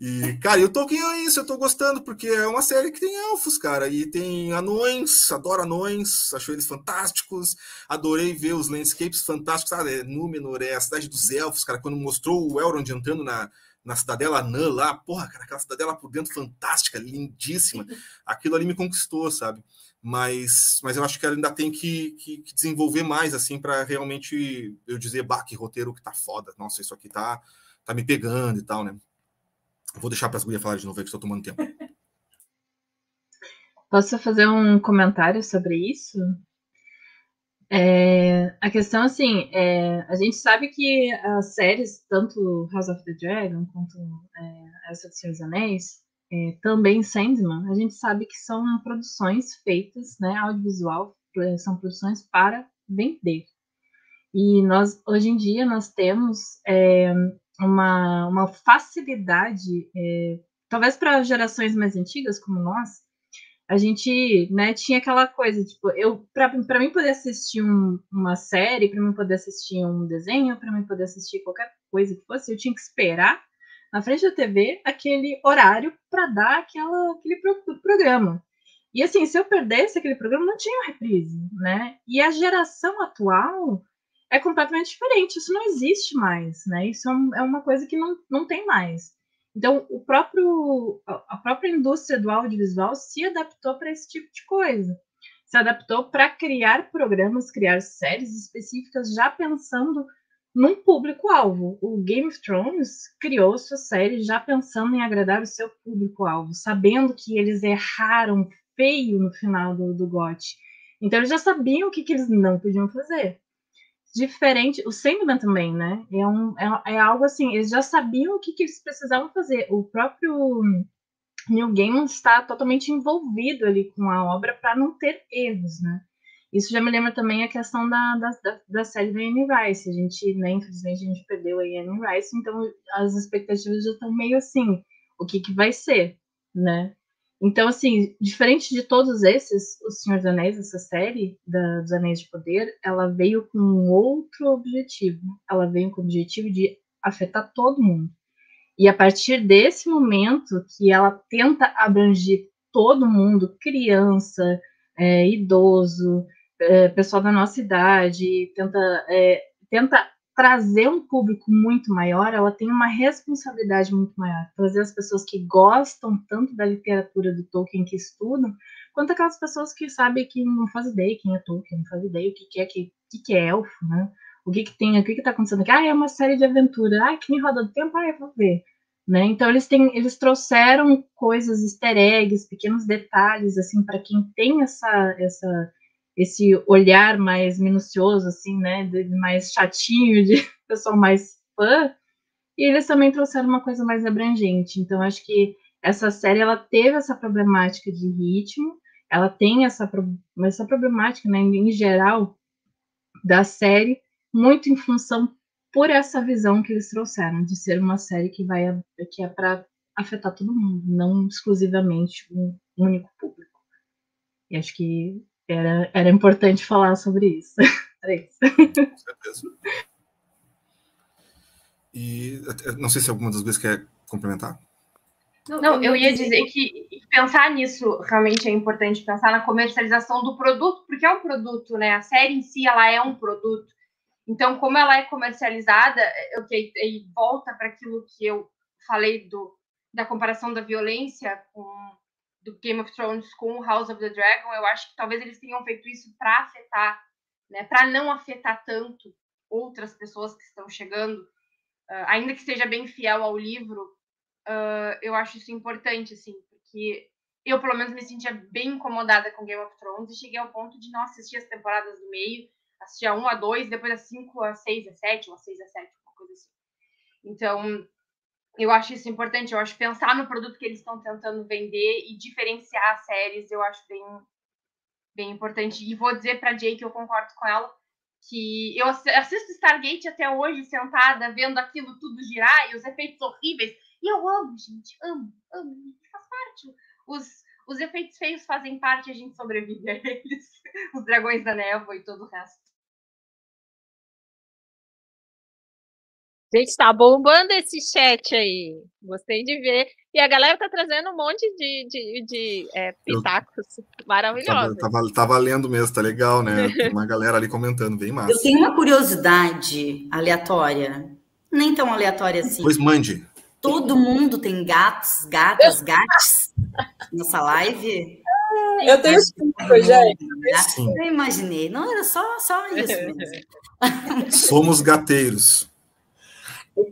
E, cara, eu Tolkien é isso, eu tô gostando, porque é uma série que tem elfos, cara, e tem anões, adoro anões, acho eles fantásticos, adorei ver os landscapes fantásticos, sabe? Númenor é a cidade dos elfos, cara, quando mostrou o Elrond entrando na, na Cidadela Anã lá, porra, cara, aquela cidadela por dentro fantástica, lindíssima. Aquilo ali me conquistou, sabe? Mas, mas eu acho que ela ainda tem que, que, que desenvolver mais, assim, para realmente eu dizer, bah, que roteiro que tá foda. Nossa, isso aqui tá, tá me pegando e tal, né? Vou deixar para as gurias falar de novo, que estou tomando tempo. Posso fazer um comentário sobre isso? É, a questão, assim, é, a gente sabe que as séries, tanto House of the Dragon quanto é, essa dos Anéis, é, também Sandman, a gente sabe que são produções feitas, né, audiovisual, é, são produções para vender. E nós, hoje em dia, nós temos é, uma, uma facilidade, é, talvez para gerações mais antigas como nós, a gente, né, tinha aquela coisa, tipo, eu para mim poder assistir um, uma série, para mim poder assistir um desenho, para mim poder assistir qualquer coisa que fosse, eu tinha que esperar na frente da TV aquele horário para dar aquela, aquele pro, programa. E assim, se eu perdesse aquele programa, não tinha reprise, né? E a geração atual é completamente diferente, isso não existe mais, né? Isso é, é uma coisa que não, não tem mais. Então, o próprio, a própria indústria do audiovisual se adaptou para esse tipo de coisa. Se adaptou para criar programas, criar séries específicas, já pensando num público-alvo. O Game of Thrones criou sua série já pensando em agradar o seu público-alvo, sabendo que eles erraram feio no final do, do GOT. Então, eles já sabiam o que, que eles não podiam fazer diferente. O Sandman também, né? É, um, é, é, algo assim, eles já sabiam o que, que eles precisavam fazer. O próprio Neil Gaiman está totalmente envolvido ali com a obra para não ter erros, né? Isso já me lembra também a questão da, da, da série da Anne Rice. A gente, né, infelizmente, a gente perdeu a Anne Rice, então as expectativas já estão meio assim, o que, que vai ser, né? Então, assim, diferente de todos esses, O Senhor dos Anéis, essa série da, dos Anéis de Poder, ela veio com um outro objetivo. Ela veio com o objetivo de afetar todo mundo. E a partir desse momento que ela tenta abranger todo mundo, criança, é, idoso, é, pessoal da nossa idade, tenta, é, tenta trazer um público muito maior, ela tem uma responsabilidade muito maior. Trazer as pessoas que gostam tanto da literatura do Tolkien, que estudam, quanto aquelas pessoas que sabem que não fazem ideia quem é Tolkien, não fazem ideia o que, é, que, que, é elfo, né? O que, que tem, o que, que tá acontecendo aqui? Ah, é uma série de aventura. Ah, que nem roda do tempo, ah, eu vou ver. Né? Então eles têm, eles trouxeram coisas, easter eggs, pequenos detalhes assim para quem tem essa essa esse olhar mais minucioso, assim, né, mais chatinho, de pessoa mais fã, e eles também trouxeram uma coisa mais abrangente. Então, acho que essa série, ela teve essa problemática de ritmo, ela tem essa, essa problemática, né, em geral, da série, muito em função por essa visão que eles trouxeram, de ser uma série que vai que é para afetar todo mundo, não exclusivamente um único público. E acho que era, era importante falar sobre isso. Era isso. Com certeza. E não sei se alguma das vezes quer complementar. Não, eu ia dizer que pensar nisso realmente é importante, pensar na comercialização do produto, porque é um produto, né? A série em si, ela é um produto. Então, como ela é comercializada, eu que volta para aquilo que eu falei do, da comparação da violência com do Game of Thrones com House of the Dragon, eu acho que talvez eles tenham feito isso para afetar, né, para não afetar tanto outras pessoas que estão chegando, uh, ainda que seja bem fiel ao livro, uh, eu acho isso importante, assim, porque eu, pelo menos, me sentia bem incomodada com Game of Thrones e cheguei ao ponto de não assistir as temporadas do meio, assistir a 1 a 2, depois a 5 a 6 a 7, ou a 6 a 7, uma coisa assim. Então, eu acho isso importante. Eu acho pensar no produto que eles estão tentando vender e diferenciar as séries, eu acho bem, bem importante. E vou dizer para Jay que eu concordo com ela que eu assisto Stargate até hoje sentada vendo aquilo tudo girar e os efeitos horríveis. E eu amo, gente, amo, amo. Faz parte. Os, os efeitos feios fazem parte, a gente sobrevive a eles. Os dragões da névoa e todo o resto. Gente, tá bombando esse chat aí. Gostei de ver. E a galera tá trazendo um monte de, de, de é, pitacos maravilhosos. Tá, tá, tá, valendo mesmo, tá legal, né? Tem uma galera ali comentando, bem massa. Eu tenho uma curiosidade aleatória. Nem tão aleatória assim. Pois mande. Todo mundo tem gatos, gatas, gatos nessa live? Eu tenho cinco, gente. Eu imaginei. Não, era só, só isso mesmo. Somos gateiros.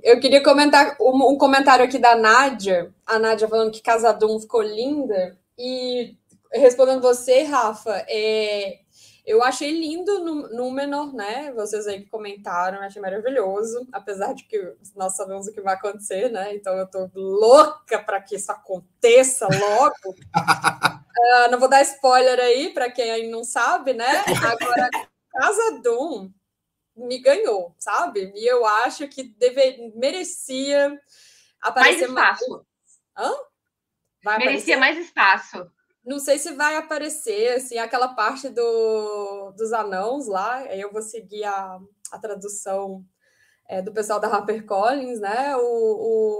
Eu queria comentar um, um, comentário aqui da Nádia. A Nádia falando que Casadum ficou linda. E respondendo você, Rafa, é, eu achei lindo no Númenor, né? Vocês aí que comentaram, achei maravilhoso. Apesar de que nós sabemos o que vai acontecer, né? Então eu tô louca para que isso aconteça logo. uh, não vou dar spoiler aí para quem aí não sabe, né? Agora, Casadum me ganhou, sabe? E eu acho que deve, merecia aparecer mais espaço. Mais... Hã? Vai merecia aparecer? mais espaço. Não sei se vai aparecer, assim, aquela parte do, dos anãos lá, eu vou seguir a, a tradução é, do pessoal da HarperCollins, né? O,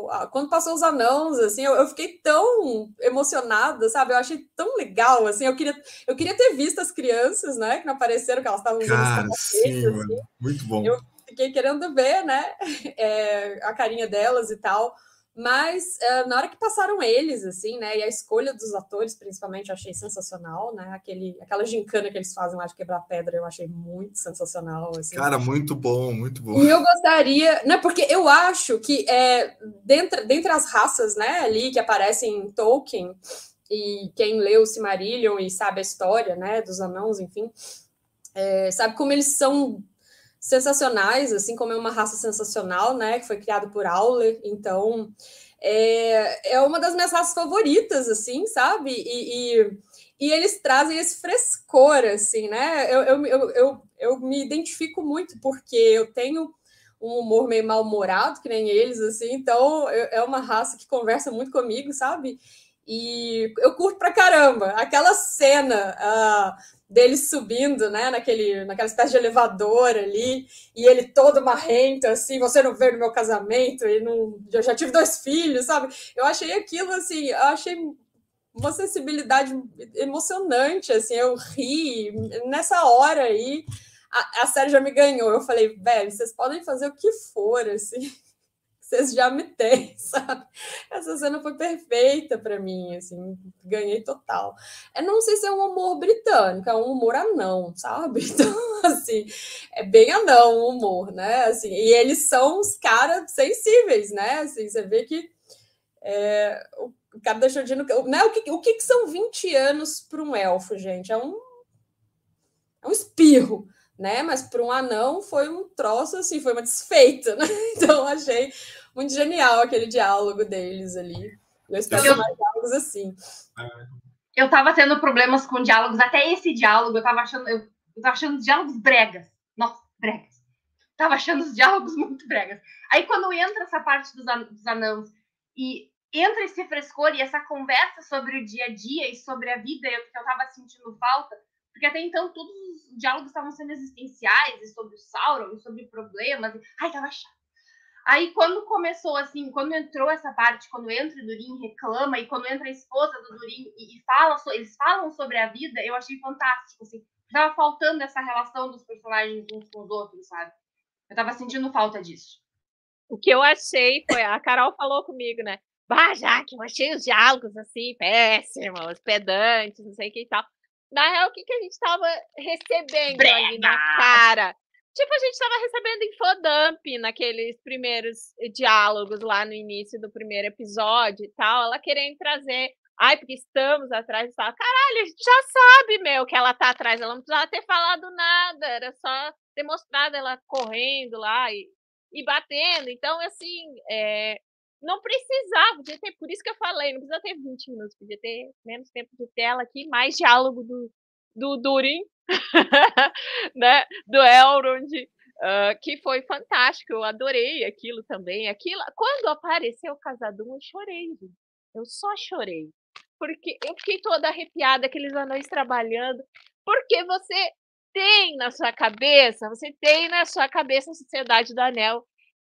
o, a, quando passou os anãos, assim, eu, eu, fiquei tão emocionada, sabe? Eu achei tão legal, assim, eu queria, eu queria ter visto as crianças, né? Que não apareceram, que elas estavam usando Cara, sim, assim. muito bom. Eu fiquei querendo ver, né? É, a carinha delas e tal. Mas uh, na hora que passaram eles, assim, né? E a escolha dos atores, principalmente, eu achei sensacional, né? Aquele, aquela gincana que eles fazem lá de quebrar pedra, eu achei muito sensacional. Assim. Cara, muito bom, muito bom. E eu gostaria, né? Porque eu acho que é, dentre, dentre as raças, né, ali que aparecem em Tolkien, e quem leu o Silmarillion e sabe a história, né, dos anãos, enfim, é, sabe como eles são sensacionais, assim como é uma raça sensacional, né? Que foi criada por Auler, então é, é uma das minhas raças favoritas, assim, sabe? E, e, e eles trazem esse frescor, assim, né? Eu, eu, eu, eu, eu me identifico muito porque eu tenho um humor meio mal-humorado, que nem eles, assim, então eu, é uma raça que conversa muito comigo, sabe? E eu curto pra caramba. Aquela cena uh, dele subindo, né, naquele, naquela espécie de elevador ali, e ele todo marrento, assim, você não veio no meu casamento, e não, eu já tive dois filhos, sabe? Eu achei aquilo, assim, eu achei uma sensibilidade emocionante, assim, eu ri, nessa hora aí, a, a série já me ganhou, eu falei, velho, vocês podem fazer o que for, assim, vocês já me têm, sabe? Essa cena foi perfeita para mim, assim, ganhei total. Eu não sei se é um humor britânico, é um humor anão, sabe? Então, assim, é bem anão o humor, né? Assim, e eles são os caras sensíveis, né? Assim, você vê que é, o cara deixou de... Né? O, que, o que, que são 20 anos para um elfo, gente? É um, é um espirro né? Mas para um anão foi um troço assim, foi uma desfeita, né? Então achei muito genial aquele diálogo deles ali. Eu espero eu... mais diálogos assim. Eu tava tendo problemas com diálogos, até esse diálogo, eu tava achando, eu, eu tava achando os diálogos bregas. Nossa, bregas. Tava achando os diálogos muito bregas. Aí quando entra essa parte dos, an dos anãos e entra esse frescor e essa conversa sobre o dia a dia e sobre a vida eu, que eu tava sentindo falta, porque até então todos os diálogos estavam sendo existenciais, e sobre o Sauron, e sobre problemas. E... Ai, tava chato. Aí quando começou assim, quando entrou essa parte, quando entra o Durin reclama e quando entra a esposa do Durin e, e fala, eles falam sobre a vida, eu achei fantástico, assim. Tava faltando essa relação dos personagens uns com os outros, sabe? Eu tava sentindo falta disso. O que eu achei foi, a Carol falou comigo, né? Bah, já que eu achei os diálogos assim, péssimos, pedantes, não sei o que e tal. Na real, o que, que a gente estava recebendo Brega. ali na cara? Tipo, a gente estava recebendo infodump naqueles primeiros diálogos lá no início do primeiro episódio e tal. Ela querendo trazer. Ai, porque estamos atrás e tal. Caralho, a gente já sabe, meu, que ela tá atrás. Ela não precisava ter falado nada. Era só ter mostrado ela correndo lá e e batendo. Então, assim, é, não precisava, podia ter, por isso que eu falei, não precisa ter 20 minutos, podia ter menos tempo de tela aqui, mais diálogo do, do Durin, né, do Elrond, uh, que foi fantástico, eu adorei aquilo também. Aquilo, quando apareceu o Casadum, eu chorei, eu só chorei, porque eu fiquei toda arrepiada, aqueles anões trabalhando, porque você tem na sua cabeça, você tem na sua cabeça a Sociedade do Anel,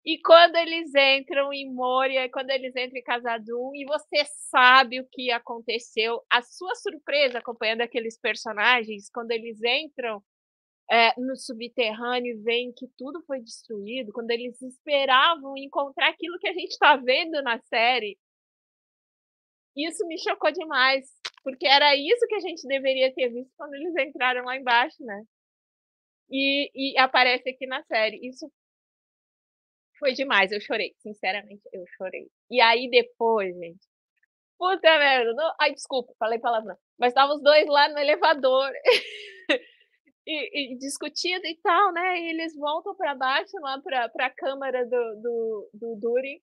e quando eles entram em Moria, quando eles entram em Casadum, e você sabe o que aconteceu, a sua surpresa acompanhando aqueles personagens, quando eles entram é, no subterrâneo e veem que tudo foi destruído, quando eles esperavam encontrar aquilo que a gente está vendo na série, isso me chocou demais, porque era isso que a gente deveria ter visto quando eles entraram lá embaixo, né? E, e aparece aqui na série. Isso foi demais, eu chorei. Sinceramente, eu chorei. E aí depois, gente. Puta merda. Não... Ai, desculpa, falei palavrão. Mas estavam os dois lá no elevador. e, e, discutindo e tal, né? E eles voltam para baixo, lá para a câmara do, do, do Durin.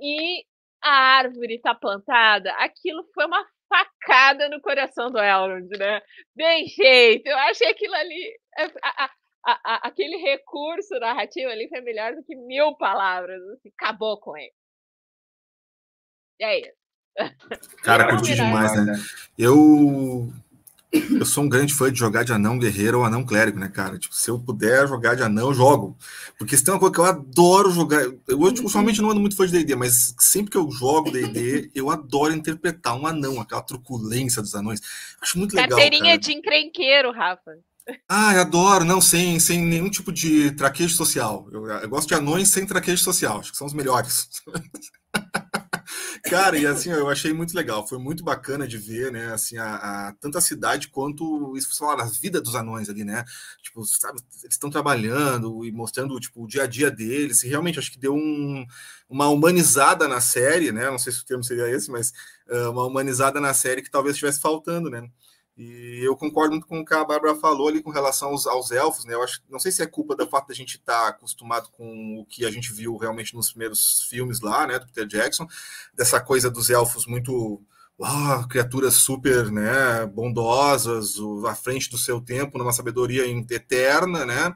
E a árvore está plantada. Aquilo foi uma facada no coração do Elrond, né? Bem feito. Eu achei aquilo ali. É, a, a, a, a, aquele recurso narrativo ali foi melhor do que mil palavras. Assim, acabou com ele. E é isso. Cara, curti demais, né? Eu eu sou um grande fã de jogar de anão guerreiro ou anão clérigo, né, cara? Tipo, se eu puder jogar de anão, eu jogo. Porque se tem uma coisa que eu adoro jogar. Eu ultimamente não ando muito fã de DD, mas sempre que eu jogo DD, eu adoro interpretar um anão, aquela truculência dos anões. Acho muito legal. Carteirinha cara. de encrenqueiro, Rafa. Ah, eu adoro, não, sem, sem nenhum tipo de traquejo social. Eu, eu gosto de anões sem traquejo social, acho que são os melhores. Cara, e assim, eu achei muito legal, foi muito bacana de ver, né, assim, a, a tanto a cidade quanto, isso você fala, a vida dos anões ali, né, tipo, sabe, eles estão trabalhando e mostrando, tipo, o dia a dia deles, e realmente acho que deu um, uma humanizada na série, né, não sei se o termo seria esse, mas uh, uma humanizada na série que talvez estivesse faltando, né, e eu concordo muito com o que a Bárbara falou ali com relação aos, aos elfos, né? Eu acho, não sei se é culpa do fato da gente estar tá acostumado com o que a gente viu realmente nos primeiros filmes lá, né, do Peter Jackson, dessa coisa dos elfos muito uau, criaturas super, né, bondosas, à frente do seu tempo, numa sabedoria eterna, né?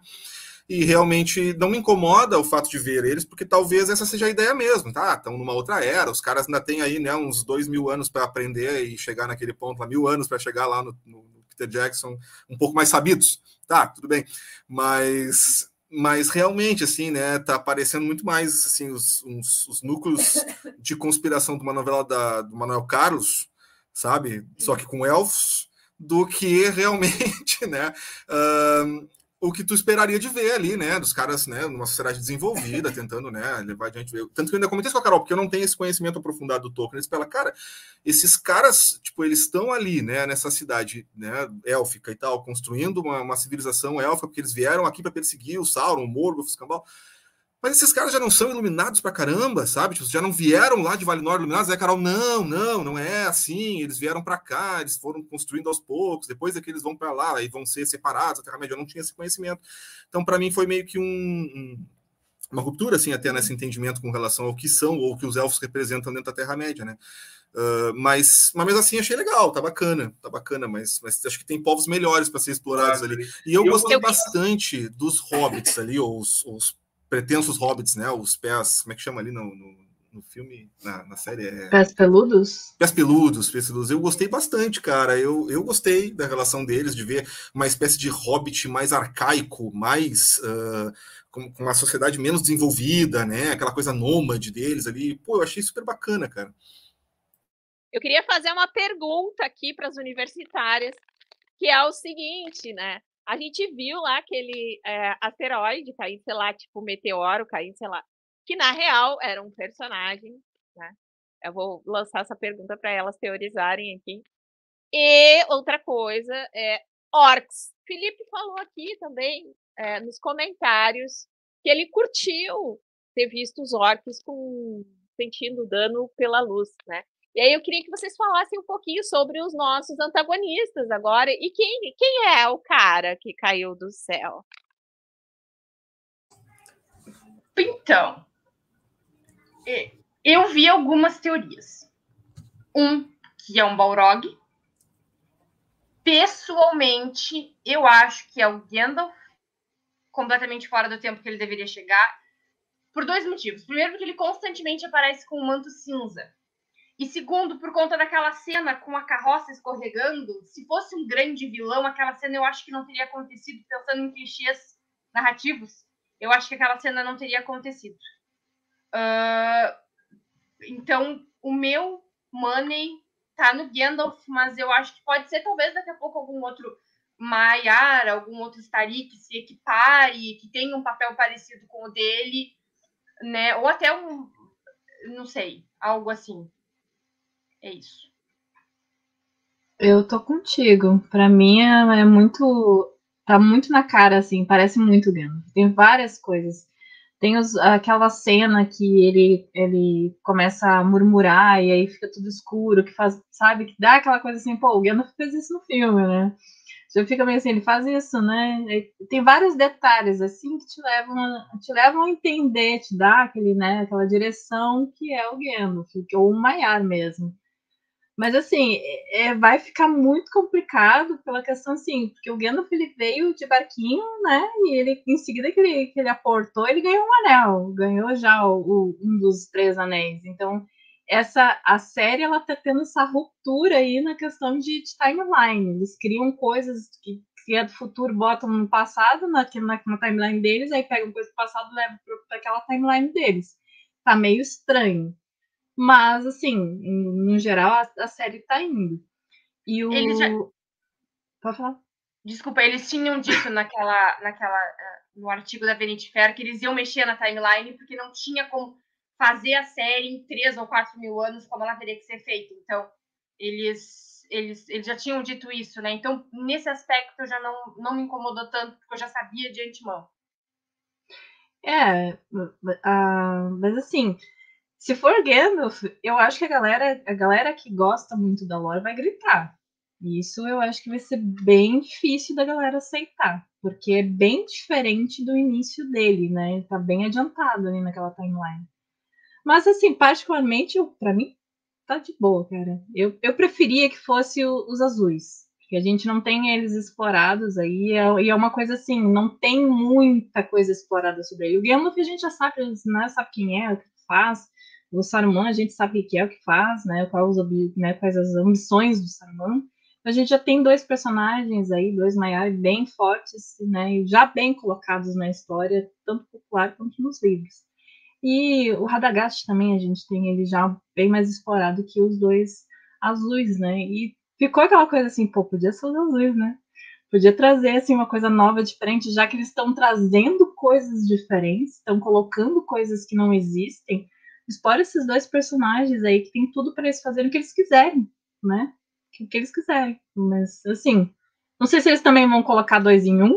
E realmente não me incomoda o fato de ver eles, porque talvez essa seja a ideia mesmo, tá? Estão numa outra era, os caras ainda têm aí né, uns dois mil anos para aprender e chegar naquele ponto lá, mil anos para chegar lá no, no, Peter Jackson, um pouco mais sabidos, tá? Tudo bem, mas mas realmente assim, né, tá aparecendo muito mais assim os, uns, os núcleos de conspiração de uma novela da, do Manuel Carlos, sabe? Só que com elfos, do que realmente, né? Uh, o que tu esperaria de ver ali, né? Dos caras, né? Numa sociedade desenvolvida, tentando, né? Levar adiante. Tanto que eu ainda comentei isso com a Carol, porque eu não tenho esse conhecimento aprofundado do Tolkien. Eles falam, cara, esses caras, tipo, eles estão ali, né? Nessa cidade, né? Élfica e tal, construindo uma, uma civilização élfica, porque eles vieram aqui para perseguir o Sauron, o Morgoth, o Scambau. Mas esses caras já não são iluminados pra caramba, sabe? Tipo, já não vieram lá de Valinor iluminados. Aí, Carol, não, não, não é assim. Eles vieram para cá, eles foram construindo aos poucos. Depois é que eles vão para lá e vão ser separados. A Terra-média não tinha esse conhecimento. Então, para mim, foi meio que um, um, uma ruptura, assim, até nesse entendimento com relação ao que são ou que os elfos representam dentro da Terra-média, né? Uh, mas, mas mesmo assim achei legal, tá bacana, tá bacana, mas, mas acho que tem povos melhores para ser explorados ali. E eu, eu gostei eu... bastante dos hobbits ali, ou os, os pretensos hobbits, né? Os pés, como é que chama ali no, no, no filme, na, na, série? É... Pés peludos? Pés peludos, pés peludos. Eu gostei bastante, cara. Eu, eu gostei da relação deles, de ver uma espécie de hobbit mais arcaico, mais. Uh, com, com uma sociedade menos desenvolvida, né? Aquela coisa nômade deles ali. Pô, eu achei super bacana, cara. Eu queria fazer uma pergunta aqui para as universitárias, que é o seguinte, né? A gente viu lá aquele é, asteroide cair, sei lá, tipo meteoro cair, sei lá, que na real era um personagem, né? Eu vou lançar essa pergunta para elas teorizarem aqui. E outra coisa é orcs. Felipe falou aqui também é, nos comentários que ele curtiu ter visto os orcs com sentindo dano pela luz, né? E aí eu queria que vocês falassem um pouquinho sobre os nossos antagonistas agora e quem, quem é o cara que caiu do céu. Então, eu vi algumas teorias. Um, que é um Balrog. Pessoalmente, eu acho que é o Gandalf, completamente fora do tempo que ele deveria chegar, por dois motivos. Primeiro, porque ele constantemente aparece com um manto cinza. E segundo, por conta daquela cena com a carroça escorregando, se fosse um grande vilão, aquela cena eu acho que não teria acontecido, pensando em clichês narrativos, eu acho que aquela cena não teria acontecido. Uh, então, o meu money tá no Gandalf, mas eu acho que pode ser talvez daqui a pouco algum outro Maiar, algum outro Stari que se equipare, que tenha um papel parecido com o dele, né? Ou até um, não sei, algo assim. É isso. Eu tô contigo. Para mim é, é, muito, tá muito na cara assim, parece muito Gandalf. Tem várias coisas. Tem os, aquela cena que ele, ele começa a murmurar e aí fica tudo escuro, que faz, sabe, que dá aquela coisa assim, pô, o Gandalf fez isso no filme, né? Você fica meio assim, ele faz isso, né? Tem vários detalhes assim que te levam, a, te levam a entender, te dá aquele, né, aquela direção que é o Gandalf, ou o Maiar mesmo. Mas assim, é, vai ficar muito complicado pela questão assim, porque o Gandalf ele veio de barquinho, né? E ele, em seguida que ele, que ele aportou, ele ganhou um anel, ganhou já o, o, um dos três anéis. Então, essa a série ela tá tendo essa ruptura aí na questão de, de timeline. Eles criam coisas que, que é do futuro, botam no passado, na, na, na timeline deles, aí pegam coisa do passado e levam para aquela timeline deles. Tá meio estranho. Mas, assim, no geral, a, a série tá indo. E o. Eles já... Pode falar? Desculpa, eles tinham dito naquela, naquela, eh, no artigo da Vanity Fair que eles iam mexer na timeline porque não tinha como fazer a série em três ou quatro mil anos como ela teria que ser feita. Então, eles, eles, eles já tinham dito isso, né? Então, nesse aspecto, já não, não me incomodou tanto, porque eu já sabia de antemão. É, uh, mas assim, se for Gandalf, eu acho que a galera, a galera que gosta muito da lore vai gritar. E isso eu acho que vai ser bem difícil da galera aceitar, porque é bem diferente do início dele, né? Ele tá bem adiantado ali naquela timeline. Mas assim, particularmente, para mim tá de boa, cara. Eu, eu preferia que fosse o, os azuis, porque a gente não tem eles explorados aí, é, e é uma coisa assim, não tem muita coisa explorada sobre ele. O Gandalf a gente já sabe, né, sabe quem é, o que faz, o Saruman, a gente sabe o que é o que faz, né? Quais, né, quais as ambições do Saruman. A gente já tem dois personagens aí, dois maiores bem fortes, né? Já bem colocados na história, tanto popular quanto nos livros. E o Radagast também, a gente tem ele já bem mais explorado que os dois azuis, né? E ficou aquela coisa assim, pô, podia ser os azuis, né? Podia trazer assim uma coisa nova, diferente, já que eles estão trazendo coisas diferentes, estão colocando coisas que não existem explora esses dois personagens aí que tem tudo para eles fazerem o que eles quiserem, né? O que eles quiserem. Mas, assim, não sei se eles também vão colocar dois em um,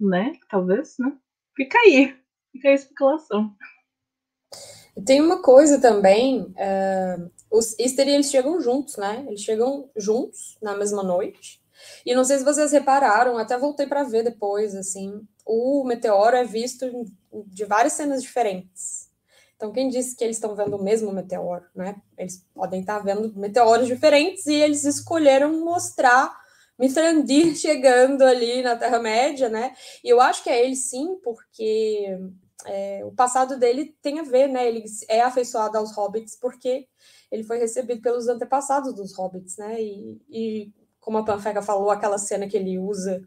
né? Talvez, né? Fica aí. Fica aí a especulação. Tem uma coisa também, uh, os Easter eles chegam juntos, né? Eles chegam juntos na mesma noite. E não sei se vocês repararam, até voltei para ver depois, assim, o meteoro é visto de várias cenas diferentes. Então, quem disse que eles estão vendo o mesmo meteoro, né? Eles podem estar vendo meteoros diferentes e eles escolheram mostrar Mithrandir chegando ali na Terra-média, né? E eu acho que é ele sim, porque é, o passado dele tem a ver, né? Ele é afeiçoado aos hobbits porque ele foi recebido pelos antepassados dos hobbits, né? E, e como a Panfega falou, aquela cena que ele usa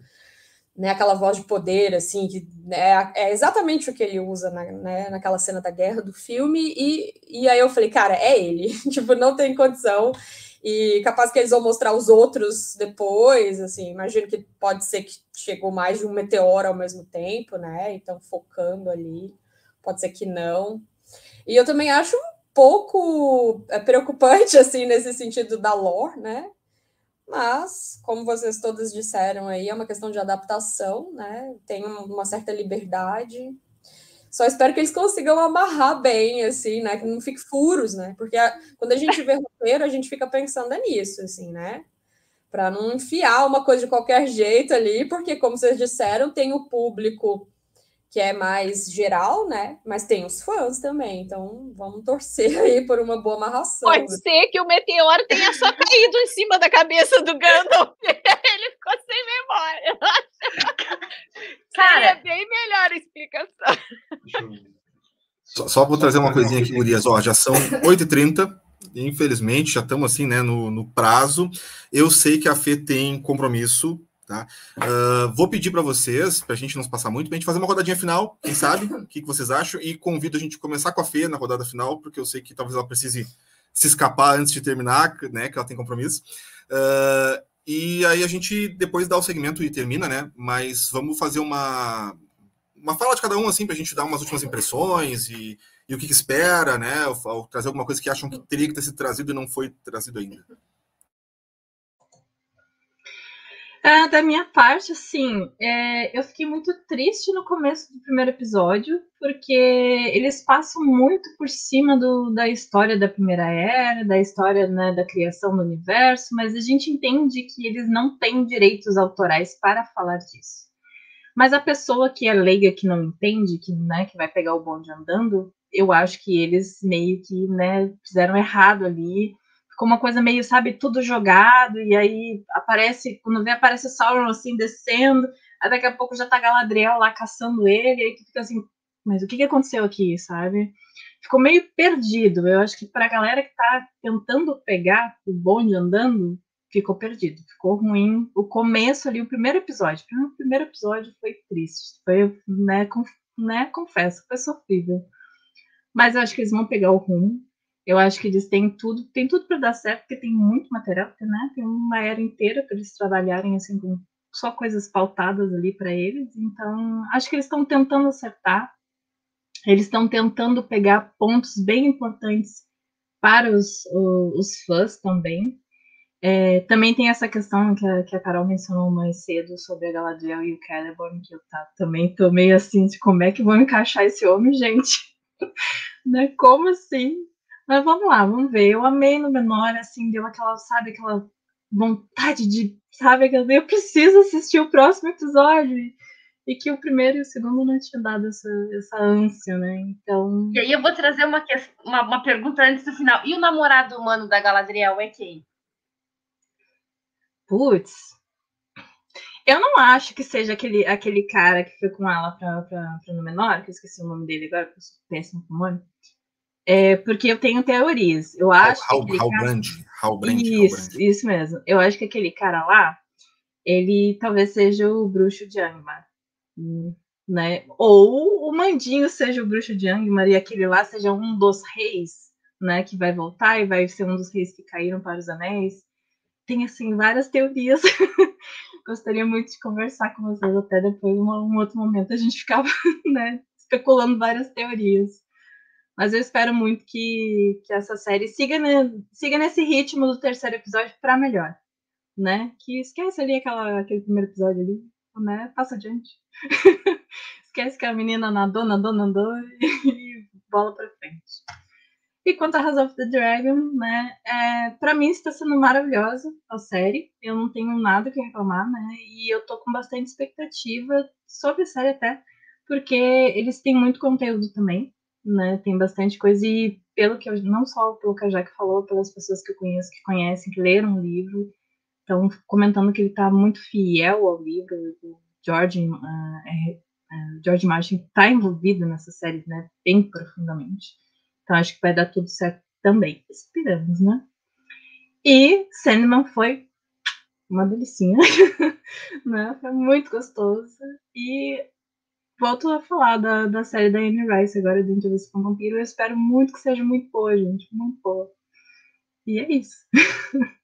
né, aquela voz de poder, assim, que né, é exatamente o que ele usa na, né, naquela cena da guerra do filme, e, e aí eu falei, cara, é ele, tipo, não tem condição, e capaz que eles vão mostrar os outros depois, assim, imagino que pode ser que chegou mais de um meteoro ao mesmo tempo, né, então focando ali, pode ser que não, e eu também acho um pouco é, preocupante, assim, nesse sentido da lore, né, mas, como vocês todas disseram aí, é uma questão de adaptação, né? Tem uma certa liberdade. Só espero que eles consigam amarrar bem, assim, né? Que não fique furos, né? Porque a, quando a gente vê roteiro, a gente fica pensando nisso, assim, né? Para não enfiar uma coisa de qualquer jeito ali, porque, como vocês disseram, tem o público que é mais geral, né? Mas tem os fãs também, então vamos torcer aí por uma boa amarração. Pode ser que o meteoro tenha só caído em cima da cabeça do Gandalf. Ele ficou sem memória. Cara, é bem melhor a explicação. Só, só vou trazer uma coisinha aqui, Gurias. Ó, já são 8h30. Infelizmente, já estamos assim, né, no, no prazo. Eu sei que a Fê tem compromisso Tá? Uh, vou pedir para vocês, para a gente não se passar muito, para a gente fazer uma rodadinha final, quem sabe? O que, que, vocês acham? E convido a gente a começar com a Fê na rodada final, porque eu sei que talvez ela precise se escapar antes de terminar, né? Que ela tem compromisso. Uh, e aí a gente depois dá o segmento e termina, né? Mas vamos fazer uma, uma fala de cada um, assim, para a gente dar umas últimas impressões e, e o que, que espera, né? Ou, ou trazer alguma coisa que acham que teria que ter sido trazido e não foi trazido ainda. Ah, da minha parte, assim, é, eu fiquei muito triste no começo do primeiro episódio, porque eles passam muito por cima do, da história da Primeira Era, da história né, da criação do universo, mas a gente entende que eles não têm direitos autorais para falar disso. Mas a pessoa que é leiga, que não entende, que, né, que vai pegar o bonde andando, eu acho que eles meio que né, fizeram errado ali com uma coisa meio, sabe, tudo jogado, e aí aparece, quando vem, aparece Sauron assim descendo, aí daqui a pouco já tá Galadriel lá caçando ele, e aí tu fica assim, mas o que, que aconteceu aqui, sabe? Ficou meio perdido. Eu acho que pra galera que tá tentando pegar o bonde andando, ficou perdido. Ficou ruim. O começo ali, o primeiro episódio. O primeiro episódio foi triste. Foi, né, com, né confesso, foi sofrível. Mas eu acho que eles vão pegar o rumo. Eu acho que eles têm tudo, tem tudo para dar certo, porque tem muito material, né? Tem uma era inteira para eles trabalharem assim com só coisas pautadas ali para eles. Então, acho que eles estão tentando acertar. Eles estão tentando pegar pontos bem importantes para os, os, os fãs também. É, também tem essa questão que a, que a, Carol mencionou mais cedo sobre a Galadriel e o Celeborn, que eu tá, também tô meio assim de como é que vão encaixar esse homem, gente. né? Como assim? Mas vamos lá, vamos ver. Eu amei no menor, assim, deu aquela, sabe, aquela vontade de, sabe, eu preciso assistir o próximo episódio. E que o primeiro e o segundo não tinha dado essa, essa ânsia, né? Então. E aí eu vou trazer uma, uma, uma pergunta antes do final. E o namorado humano da Galadriel é quem? Putz. Eu não acho que seja aquele, aquele cara que foi com ela pra, pra, pra no menor, que eu esqueci o nome dele agora, porque eu sou péssimo com o nome. É, porque eu tenho teorias. Eu acho Hal, que. Hal, cara... Brand, Hal Brand. Isso, isso mesmo. Eu acho que aquele cara lá, ele talvez seja o bruxo de Angmar. Né? Ou o Mandinho seja o bruxo de Angmar e aquele lá seja um dos reis, né? Que vai voltar e vai ser um dos reis que caíram para os anéis. Tem, assim, várias teorias. Gostaria muito de conversar com vocês até depois, em um outro momento, a gente ficava, né? Especulando várias teorias. Mas eu espero muito que, que essa série siga, né, siga nesse ritmo do terceiro episódio para melhor. Né? Que esquece ali aquela, aquele primeiro episódio ali, né? Passa adiante. esquece que a menina nadou, nadou, nadou e, bola para frente. E quanto a House of the Dragon, né? É, para mim está sendo maravilhosa a série. Eu não tenho nada que reclamar, né? E eu tô com bastante expectativa sobre a série até, porque eles têm muito conteúdo também né? Tem bastante coisa e pelo que eu não só pelo que a Jaque falou, pelas pessoas que eu conheço que conhecem, que leram o livro, estão comentando que ele está muito fiel ao livro. O George, uh, é, uh, George Martin está envolvido nessa série, né? Bem profundamente. Então acho que vai dar tudo certo também. Esperamos, né? E Sandman foi uma delicinha, né? Foi muito gostoso. E volto a falar da, da série da Anne Rice agora de Entrevista com o Vampiro. Eu espero muito que seja muito boa, gente. Muito boa. E é isso.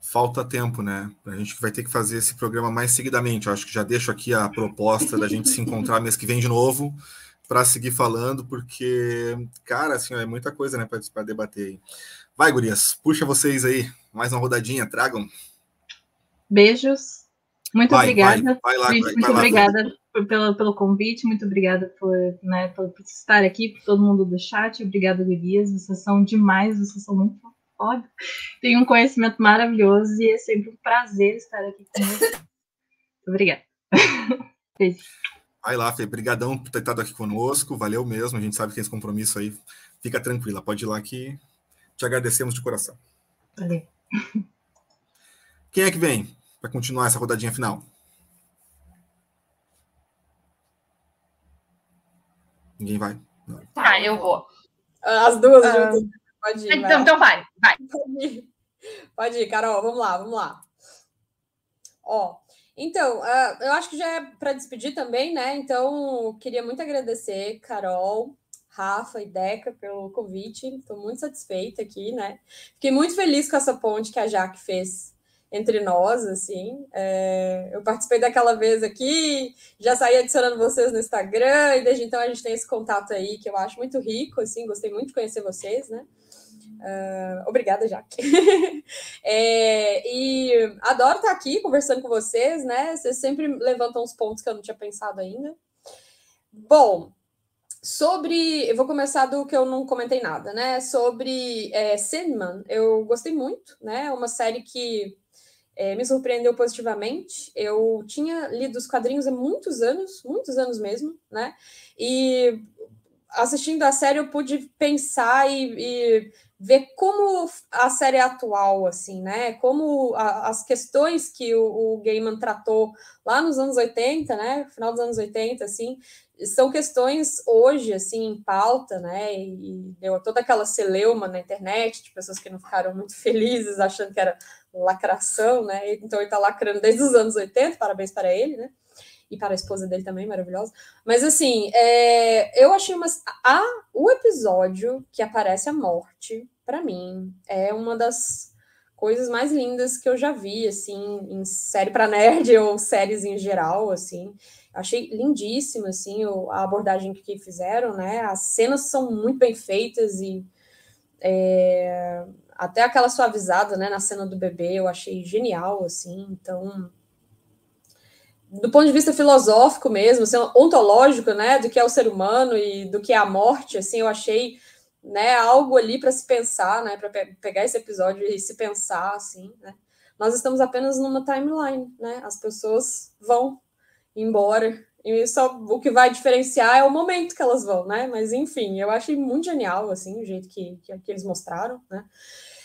Falta tempo, né? A gente vai ter que fazer esse programa mais seguidamente. Eu acho que já deixo aqui a proposta da gente se encontrar mês que vem de novo para seguir falando, porque, cara, assim, é muita coisa, né, para debater aí. Vai, gurias, puxa vocês aí, mais uma rodadinha, tragam. Beijos. Muito vai, obrigada. Vai, vai lá, muito obrigada por, pelo, pelo convite, muito obrigada por, né, por, estar aqui, por todo mundo do chat. Obrigada, Gurias. Vocês são demais, vocês são muito foda. Tem um conhecimento maravilhoso e é sempre um prazer estar aqui com vocês. Obrigada. Vai lá, Fê. Brigadão por ter estado aqui conosco. Valeu mesmo. A gente sabe que tem esse compromisso aí. Fica tranquila. Pode ir lá que te agradecemos de coração. Valeu. Quem é que vem para continuar essa rodadinha final? Ninguém vai? Não. Tá, eu vou. As duas ah, juntas. Pode ir. Então, vai. então vai, vai. Pode ir. Pode ir, Carol. Vamos lá, vamos lá. Ó, então, uh, eu acho que já é para despedir também, né? Então, queria muito agradecer, Carol, Rafa e Deca pelo convite. Estou muito satisfeita aqui, né? Fiquei muito feliz com essa ponte que a Jaque fez entre nós, assim. É, eu participei daquela vez aqui, já saí adicionando vocês no Instagram, e desde então a gente tem esse contato aí que eu acho muito rico, assim, gostei muito de conhecer vocês, né? Uh, obrigada, Jaque. é, e adoro estar aqui conversando com vocês, né? Vocês sempre levantam uns pontos que eu não tinha pensado ainda. Bom, sobre. Eu vou começar do que eu não comentei nada, né? Sobre é, Sandman, eu gostei muito, né? É uma série que é, me surpreendeu positivamente. Eu tinha lido os quadrinhos há muitos anos, muitos anos mesmo, né? E assistindo a série eu pude pensar e, e ver como a série é atual, assim, né? Como a, as questões que o, o Gaiman tratou lá nos anos 80, né? Final dos anos 80, assim, são questões hoje, assim, em pauta, né? E, e deu toda aquela celeuma na internet de pessoas que não ficaram muito felizes, achando que era lacração, né? Então ele tá lacrando desde os anos 80, parabéns para ele, né? e para a esposa dele também, maravilhosa. Mas assim, é, eu achei umas. A, o episódio que aparece a morte, para mim, é uma das coisas mais lindas que eu já vi, assim, em série para nerd ou séries em geral, assim. Achei lindíssimo, assim, a abordagem que fizeram, né? As cenas são muito bem feitas e é, até aquela suavizada, né, na cena do bebê, eu achei genial, assim. Então, do ponto de vista filosófico mesmo, assim, ontológico, né, do que é o ser humano e do que é a morte, assim, eu achei, né, algo ali para se pensar, né, para pe pegar esse episódio e se pensar, assim, né. Nós estamos apenas numa timeline, né, as pessoas vão embora e só o que vai diferenciar é o momento que elas vão, né, mas enfim, eu achei muito genial, assim, o jeito que, que, que eles mostraram, né.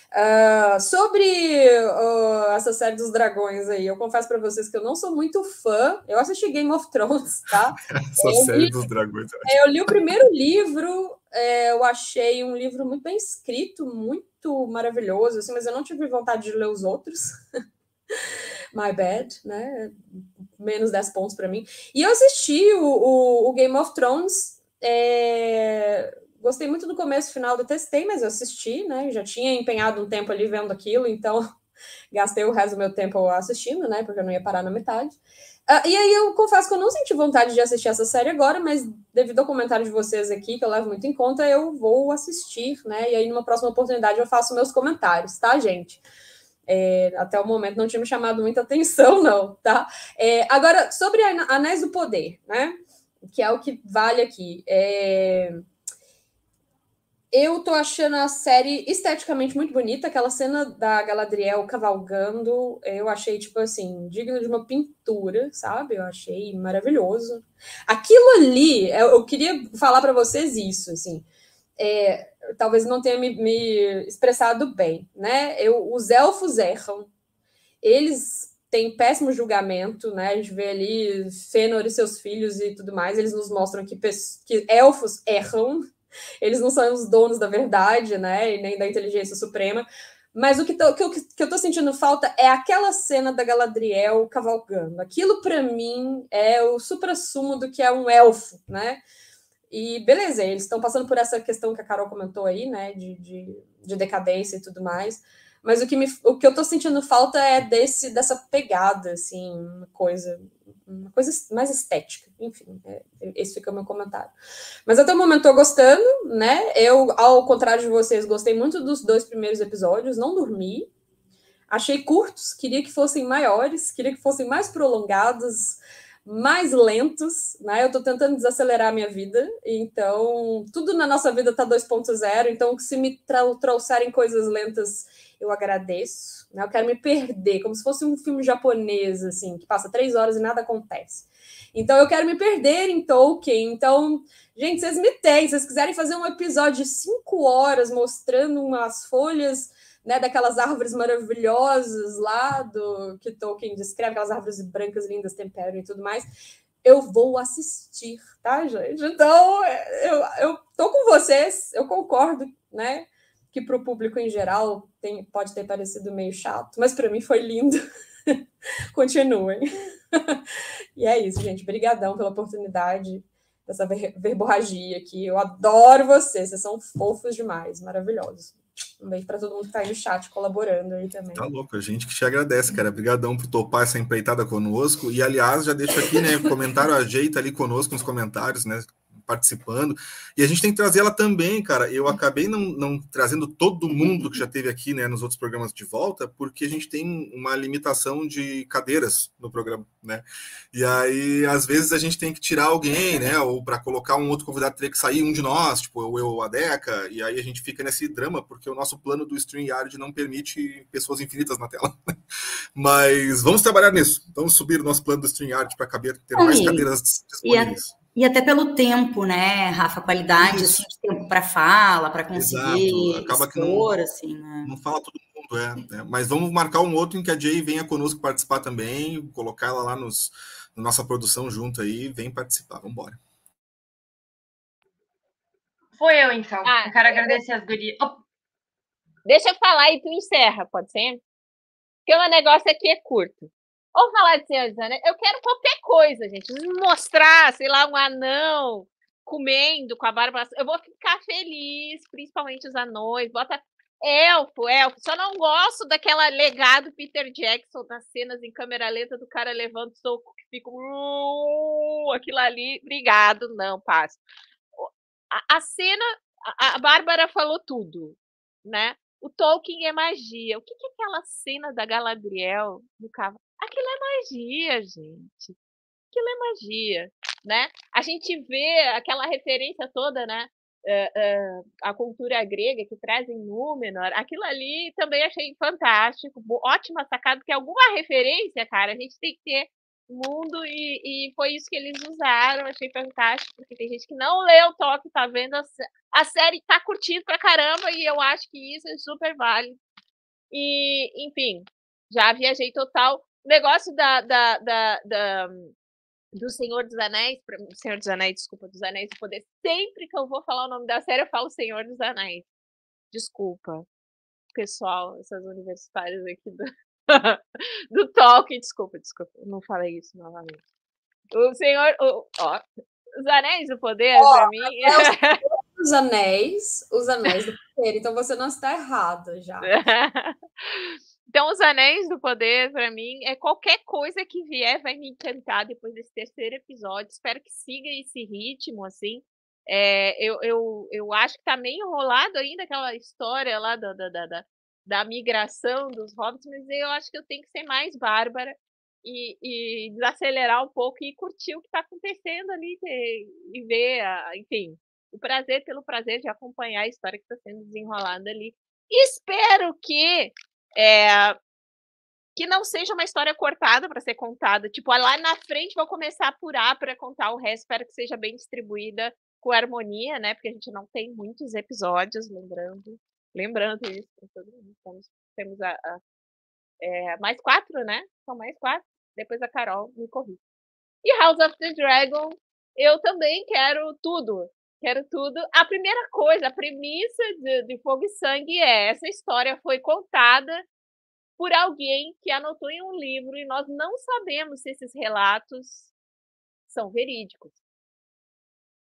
Uh, sobre uh, essa série dos dragões aí, eu confesso para vocês que eu não sou muito fã. Eu assisti Game of Thrones, tá? essa eu série li, dos dragões. É, eu li o primeiro livro, é, eu achei um livro muito bem escrito, muito maravilhoso, assim, mas eu não tive vontade de ler os outros. My bad, né? Menos 10 pontos para mim. E eu assisti o, o, o Game of Thrones. É gostei muito do começo final, detestei, mas eu assisti, né? Já tinha empenhado um tempo ali vendo aquilo, então gastei o resto do meu tempo assistindo, né? Porque eu não ia parar na metade. Uh, e aí eu confesso que eu não senti vontade de assistir essa série agora, mas devido ao comentário de vocês aqui, que eu levo muito em conta, eu vou assistir, né? E aí, numa próxima oportunidade, eu faço meus comentários, tá, gente? É, até o momento não tinha me chamado muita atenção, não, tá? É, agora, sobre Anéis do Poder, né? Que é o que vale aqui. É eu tô achando a série esteticamente muito bonita. Aquela cena da Galadriel cavalgando, eu achei, tipo assim, digno de uma pintura, sabe? Eu achei maravilhoso. Aquilo ali, eu, queria falar para vocês isso, assim. É, talvez não tenha me, me, expressado bem, né? Eu, os elfos erram, eles têm péssimo julgamento, né? A gente vê ali Fëanor e seus filhos e tudo mais, eles nos mostram que, que elfos erram, eles não são os donos da verdade, né? E nem da inteligência suprema. Mas o que, tô, que, eu, que eu tô sentindo falta é aquela cena da Galadriel cavalgando. Aquilo, para mim, é o supra-sumo do que é um elfo, né? E beleza, eles estão passando por essa questão que a Carol comentou aí, né? De, de, de decadência e tudo mais. Mas o que, me, o que eu tô sentindo falta é desse, dessa pegada, assim, uma coisa uma coisa mais estética. Enfim, é, esse fica o meu comentário. Mas até o momento estou gostando, né? Eu, ao contrário de vocês, gostei muito dos dois primeiros episódios, não dormi. Achei curtos, queria que fossem maiores, queria que fossem mais prolongados, mais lentos, né? Eu estou tentando desacelerar a minha vida, então tudo na nossa vida está 2.0, então se me trouxerem coisas lentas, eu agradeço. Né? Eu quero me perder, como se fosse um filme japonês, assim, que passa três horas e nada acontece. Então eu quero me perder em Tolkien. Então, gente, vocês me têm, se vocês quiserem fazer um episódio de cinco horas mostrando umas folhas né, daquelas árvores maravilhosas lá do que Tolkien descreve, aquelas árvores brancas, lindas, tempero e tudo mais, eu vou assistir, tá, gente? Então, eu, eu tô com vocês, eu concordo, né, que para o público em geral tem, pode ter parecido meio chato, mas para mim foi lindo. Continuem. e é isso, gente. Obrigadão pela oportunidade dessa ver verborragia aqui. Eu adoro vocês, vocês são fofos demais, maravilhosos. Um beijo para todo mundo que está aí no chat colaborando aí também. Tá louco, a gente que te agradece, cara. Obrigadão por topar essa empreitada conosco. E, aliás, já deixo aqui, né, comentário, ajeita ali conosco nos comentários, né? Participando. E a gente tem que trazer ela também, cara. Eu acabei não, não trazendo todo mundo que já teve aqui, né, nos outros programas de volta, porque a gente tem uma limitação de cadeiras no programa, né? E aí, às vezes, a gente tem que tirar alguém, né? Ou para colocar um outro convidado, teria que sair um de nós, tipo eu ou a Deca, e aí a gente fica nesse drama, porque o nosso plano do StreamYard não permite pessoas infinitas na tela. Mas vamos trabalhar nisso. Vamos subir o nosso plano do StreamYard para caber ter mais cadeiras disponíveis. E até pelo tempo, né, Rafa? Qualidade assim, de tempo para fala, para conseguir Exato. Acaba expor, que não, assim, né? não fala todo mundo, é, é, Mas vamos marcar um outro em que a Jay venha conosco participar também, colocar ela lá nos, na nossa produção junto aí, vem participar. Vamos embora. Foi eu, então. Ah, eu quero agradecer as gurias. Oh. Deixa eu falar e tu encerra, pode ser? Porque o negócio aqui é curto. Vamos falar de Senhor dos Anéis. Eu quero qualquer coisa, gente. Mostrar, sei lá, um anão comendo com a barba. Eu vou ficar feliz, principalmente os anões. Bota elfo, elfo. Só não gosto daquela legado Peter Jackson das cenas em câmera lenta do cara levando soco que fica uh, aquilo ali. Obrigado, não, passo. A, a cena, a, a Bárbara falou tudo, né? O Tolkien é magia. O que, que é aquela cena da Galadriel no cavalo? Aquilo é magia, gente. Aquilo é magia, né? A gente vê aquela referência toda, né? Uh, uh, a cultura grega que traz em Númenor, aquilo ali também achei fantástico, ótima sacada, porque alguma referência, cara, a gente tem que ter mundo e, e foi isso que eles usaram, achei fantástico, porque tem gente que não leu o toque, tá vendo a, a série, tá curtindo pra caramba, e eu acho que isso é super válido. E, enfim, já viajei total negócio da, da, da, da, do Senhor dos Anéis, Senhor dos Anéis, desculpa, dos Anéis do Poder, sempre que eu vou falar o nome da série, eu falo Senhor dos Anéis. Desculpa, pessoal, essas universitárias aqui do, do Tolkien, desculpa, desculpa, não falei isso novamente. O Senhor, o, ó, os Anéis do Poder, oh, pra mim. É os Anéis, os Anéis do Poder, então você não está errado já. Então, os Anéis do Poder, para mim, é qualquer coisa que vier vai me encantar depois desse terceiro episódio. Espero que siga esse ritmo, assim. É, eu, eu, eu acho que tá meio enrolado ainda aquela história lá da, da, da, da migração dos hobbits, mas eu acho que eu tenho que ser mais bárbara e, e desacelerar um pouco e curtir o que está acontecendo ali e, ver, a, enfim, o prazer pelo prazer de acompanhar a história que está sendo desenrolada ali. Espero que é, que não seja uma história cortada para ser contada. Tipo, lá na frente vou começar a apurar para contar o resto. Espero que seja bem distribuída com harmonia, né? Porque a gente não tem muitos episódios, lembrando. Lembrando isso. Temos, temos a, a é, mais quatro, né? São mais quatro. Depois a Carol me corrige. E House of the Dragon, eu também quero tudo. Quero tudo. A primeira coisa, a premissa de, de Fogo e Sangue é: essa história foi contada por alguém que anotou em um livro e nós não sabemos se esses relatos são verídicos.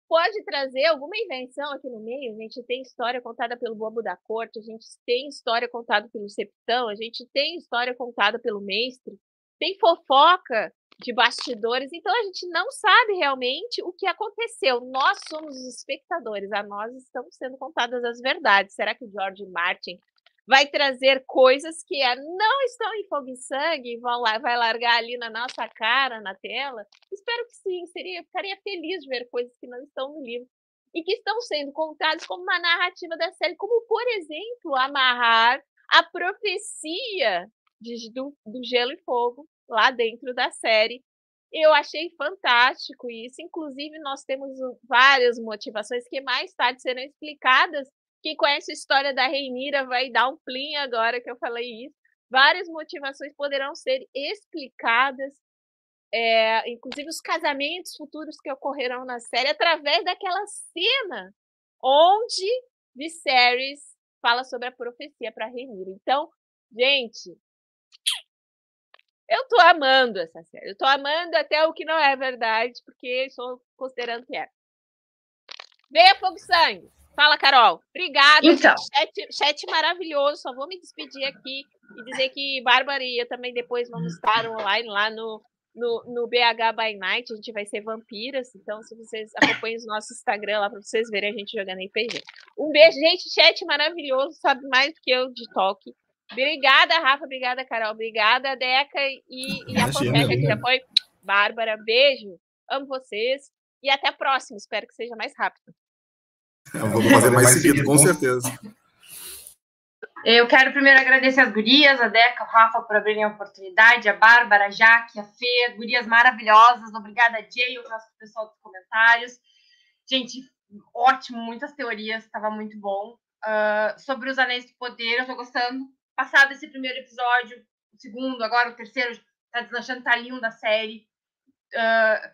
Pode trazer alguma invenção aqui no meio. A gente tem história contada pelo Bobo da Corte, a gente tem história contada pelo Septão, a gente tem história contada pelo Mestre, tem fofoca de bastidores, então a gente não sabe realmente o que aconteceu. Nós somos os espectadores, a nós estão sendo contadas as verdades. Será que o George Martin vai trazer coisas que é, não estão em fogo e sangue, vão lá, vai largar ali na nossa cara, na tela. Espero que sim, seria, ficaria feliz de ver coisas que não estão no livro e que estão sendo contadas como uma narrativa da série, como, por exemplo, amarrar a profecia de, do, do Gelo e Fogo lá dentro da série. Eu achei fantástico isso. Inclusive, nós temos várias motivações que mais tarde serão explicadas quem conhece a história da Reinira vai dar um plim agora que eu falei isso. Várias motivações poderão ser explicadas, é, inclusive os casamentos futuros que ocorrerão na série, através daquela cena onde Viserys fala sobre a profecia para Reinira. Então, gente, eu tô amando essa série. Eu tô amando até o que não é verdade, porque estou considerando que é. Venha Fogo Sangue! Fala, Carol. Obrigada. Então. Chat, chat, maravilhoso. Só vou me despedir aqui e dizer que Bárbara e eu também depois vamos estar online lá no, no, no BH by Night. A gente vai ser vampiras. Então, se vocês acompanhem o nosso Instagram lá para vocês verem a gente jogando RPG. Um beijo, gente. Chat maravilhoso. Sabe mais do que eu de toque. Obrigada, Rafa. Obrigada, Carol. Obrigada, Deca e, e a Fonseca, que já foi. Bárbara, beijo. Amo vocês. E até a próxima. Espero que seja mais rápido. Eu vou fazer mais seguido, com certeza. Eu quero primeiro agradecer as gurias, a Deca, o Rafa por abrirem a oportunidade, a Bárbara, a Jaque, a Fê, gurias maravilhosas. Obrigada, Jay, o nosso pessoal dos comentários. Gente, ótimo, muitas teorias, estava muito bom. Uh, sobre os Anéis do Poder, eu tô gostando. Passado esse primeiro episódio, o segundo, agora o terceiro, tá deslanchando, tá lindo a série. Uh,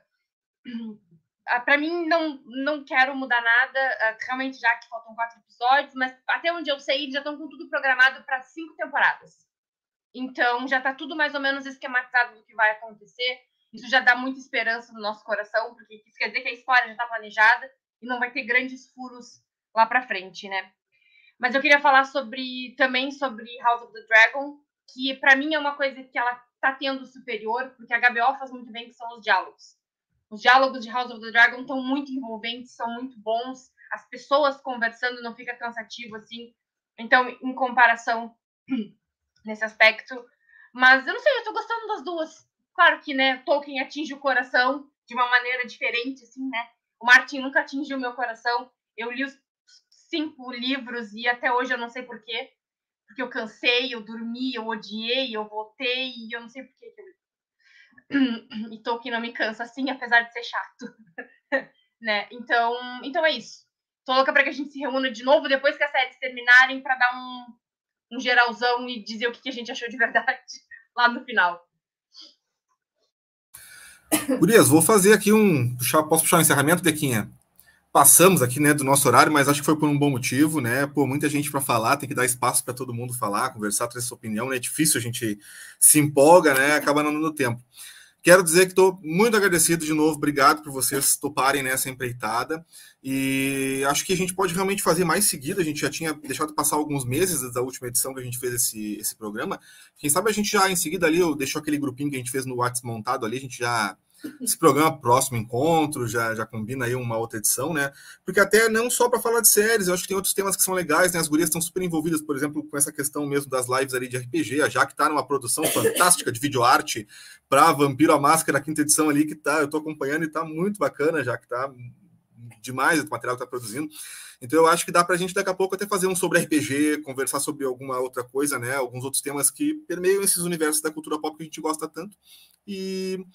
ah, para mim não não quero mudar nada, ah, realmente já que faltam quatro episódios, mas até onde eu sei, já estão com tudo programado para cinco temporadas. Então já está tudo mais ou menos esquematizado do que vai acontecer. Isso já dá muita esperança no nosso coração, porque isso quer dizer que a história já está planejada e não vai ter grandes furos lá para frente, né? Mas eu queria falar sobre também sobre House of the Dragon, que para mim é uma coisa que ela está tendo superior, porque a HBO faz muito bem que são os diálogos. Os diálogos de House of the Dragon estão muito envolventes, são muito bons. As pessoas conversando não fica cansativo assim. Então, em comparação nesse aspecto. Mas eu não sei, eu tô gostando das duas. Claro que, né, Tolkien atinge o coração de uma maneira diferente, assim, né? O Martin nunca atingiu o meu coração. Eu li os cinco livros e até hoje eu não sei porquê. Porque eu cansei, eu dormi, eu odiei, eu voltei e eu não sei porquê e Tolkien não me cansa assim, apesar de ser chato. né? Então, então é isso. Tô louca para que a gente se reúna de novo depois que as séries terminarem para dar um, um geralzão e dizer o que, que a gente achou de verdade lá no final. Gurias, vou fazer aqui um. Posso puxar um encerramento, Dequinha? Passamos aqui né, do nosso horário, mas acho que foi por um bom motivo, né? Pô, muita gente para falar, tem que dar espaço para todo mundo falar, conversar, trazer sua opinião, né? É difícil, a gente se empolga, né? Acaba não dando tempo. Quero dizer que estou muito agradecido de novo, obrigado por vocês toparem nessa empreitada. E acho que a gente pode realmente fazer mais seguido. A gente já tinha deixado passar alguns meses da última edição que a gente fez esse, esse programa. Quem sabe a gente já em seguida ali, eu deixou aquele grupinho que a gente fez no WhatsApp montado ali, a gente já esse programa próximo encontro, já, já combina aí uma outra edição, né? Porque até não só para falar de séries, eu acho que tem outros temas que são legais, né? As gurias estão super envolvidas, por exemplo, com essa questão mesmo das lives ali de RPG, a Jaque está numa produção fantástica de videoarte para Vampiro a Máscara, a quinta edição ali, que tá, eu estou acompanhando e tá muito bacana, já que tá demais o material que está produzindo. Então eu acho que dá para a gente daqui a pouco até fazer um sobre RPG, conversar sobre alguma outra coisa, né? Alguns outros temas que permeiam esses universos da cultura pop que a gente gosta tanto. E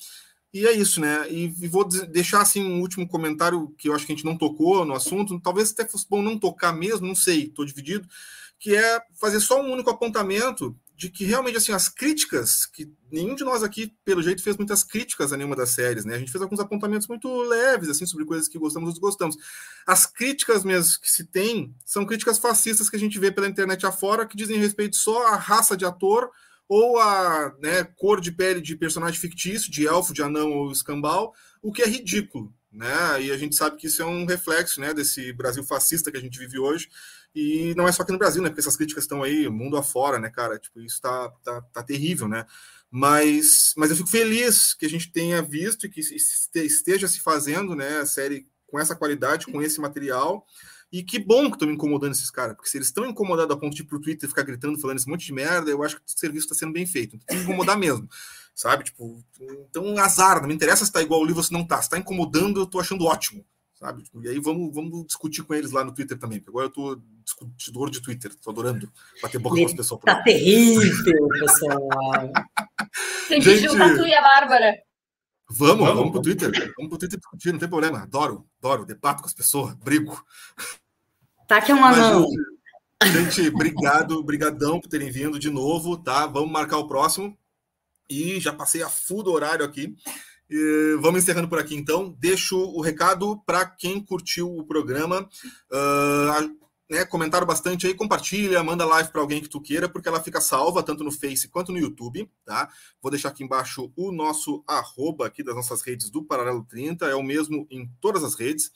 e é isso, né? E, vou deixar assim um último comentário que eu acho que a gente não tocou no assunto, talvez até fosse bom não tocar mesmo, não sei, estou dividido, que é fazer só um único apontamento de que realmente assim as críticas, que nenhum de nós aqui, pelo jeito, fez muitas críticas a nenhuma das séries, né? A gente fez alguns apontamentos muito leves, assim, sobre coisas que gostamos ou desgostamos. As críticas mesmo que se tem são críticas fascistas que a gente vê pela internet afora, que dizem respeito só à raça de ator ou a né, cor de pele de personagem fictício, de elfo, de anão ou escambau, o que é ridículo. Né? E a gente sabe que isso é um reflexo né, desse Brasil fascista que a gente vive hoje. E não é só aqui no Brasil, né? Porque essas críticas estão aí, mundo afora, né, cara? Tipo, isso tá, tá, tá terrível, né? Mas, mas eu fico feliz que a gente tenha visto e que esteja se fazendo, né, a série com essa qualidade, com esse material E que bom que estão incomodando esses caras, porque se eles estão incomodados a ponto de ir pro Twitter ficar gritando, falando esse monte de merda, eu acho que o serviço está sendo bem feito. Tem que incomodar mesmo, sabe? Tipo, então azar, não me interessa se tá igual o livro ou se não tá. Se tá incomodando, eu tô achando ótimo, sabe? Tipo, e aí vamos, vamos discutir com eles lá no Twitter também, porque agora eu tô discutidor de Twitter, tô adorando bater boca com as pessoas. Tá terrível, pessoal. Tem que juntar tu e a Bárbara. Vamos, Vamos, vamos, pro Twitter. Vamos pro Twitter discutir, não tem problema. Adoro, adoro, debato com as pessoas, brigo. Tá que é um anão. gente, obrigado, brigadão por terem vindo de novo, tá? Vamos marcar o próximo. E já passei a full do horário aqui. E vamos encerrando por aqui, então. Deixo o recado para quem curtiu o programa. Ah, né, comentaram bastante aí, compartilha, manda live para alguém que tu queira, porque ela fica salva tanto no Face quanto no YouTube, tá? Vou deixar aqui embaixo o nosso arroba aqui das nossas redes do Paralelo 30, é o mesmo em todas as redes.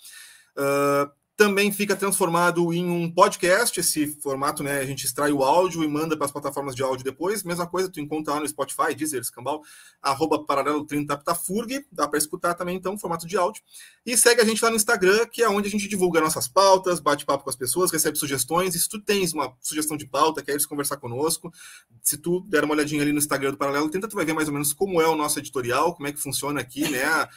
Ah, também fica transformado em um podcast, esse formato, né? A gente extrai o áudio e manda para as plataformas de áudio depois. Mesma coisa, tu encontra lá no Spotify, Deezer, Escambau, arroba paralelo 30 Aptafurg, dá para escutar também, então, formato de áudio. E segue a gente lá no Instagram, que é onde a gente divulga nossas pautas, bate papo com as pessoas, recebe sugestões. E se tu tens uma sugestão de pauta, queres conversar conosco, se tu der uma olhadinha ali no Instagram do Paralelo 30, tu vai ver mais ou menos como é o nosso editorial, como é que funciona aqui, né?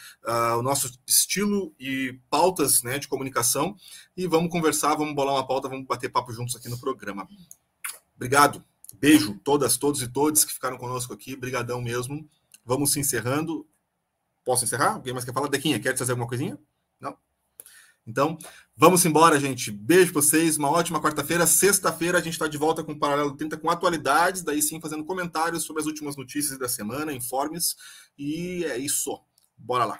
o nosso estilo e pautas né, de comunicação. E vamos conversar, vamos bolar uma pauta, vamos bater papo juntos aqui no programa. Obrigado. Beijo todas, todos e todos que ficaram conosco aqui. Brigadão mesmo. Vamos se encerrando. Posso encerrar? Alguém mais quer falar? Dequinha, quer fazer alguma coisinha? Não? Então, vamos embora, gente. Beijo pra vocês. Uma ótima quarta-feira. Sexta-feira a gente está de volta com o Paralelo 30 com atualidades, daí sim fazendo comentários sobre as últimas notícias da semana, informes. E é isso. Bora lá.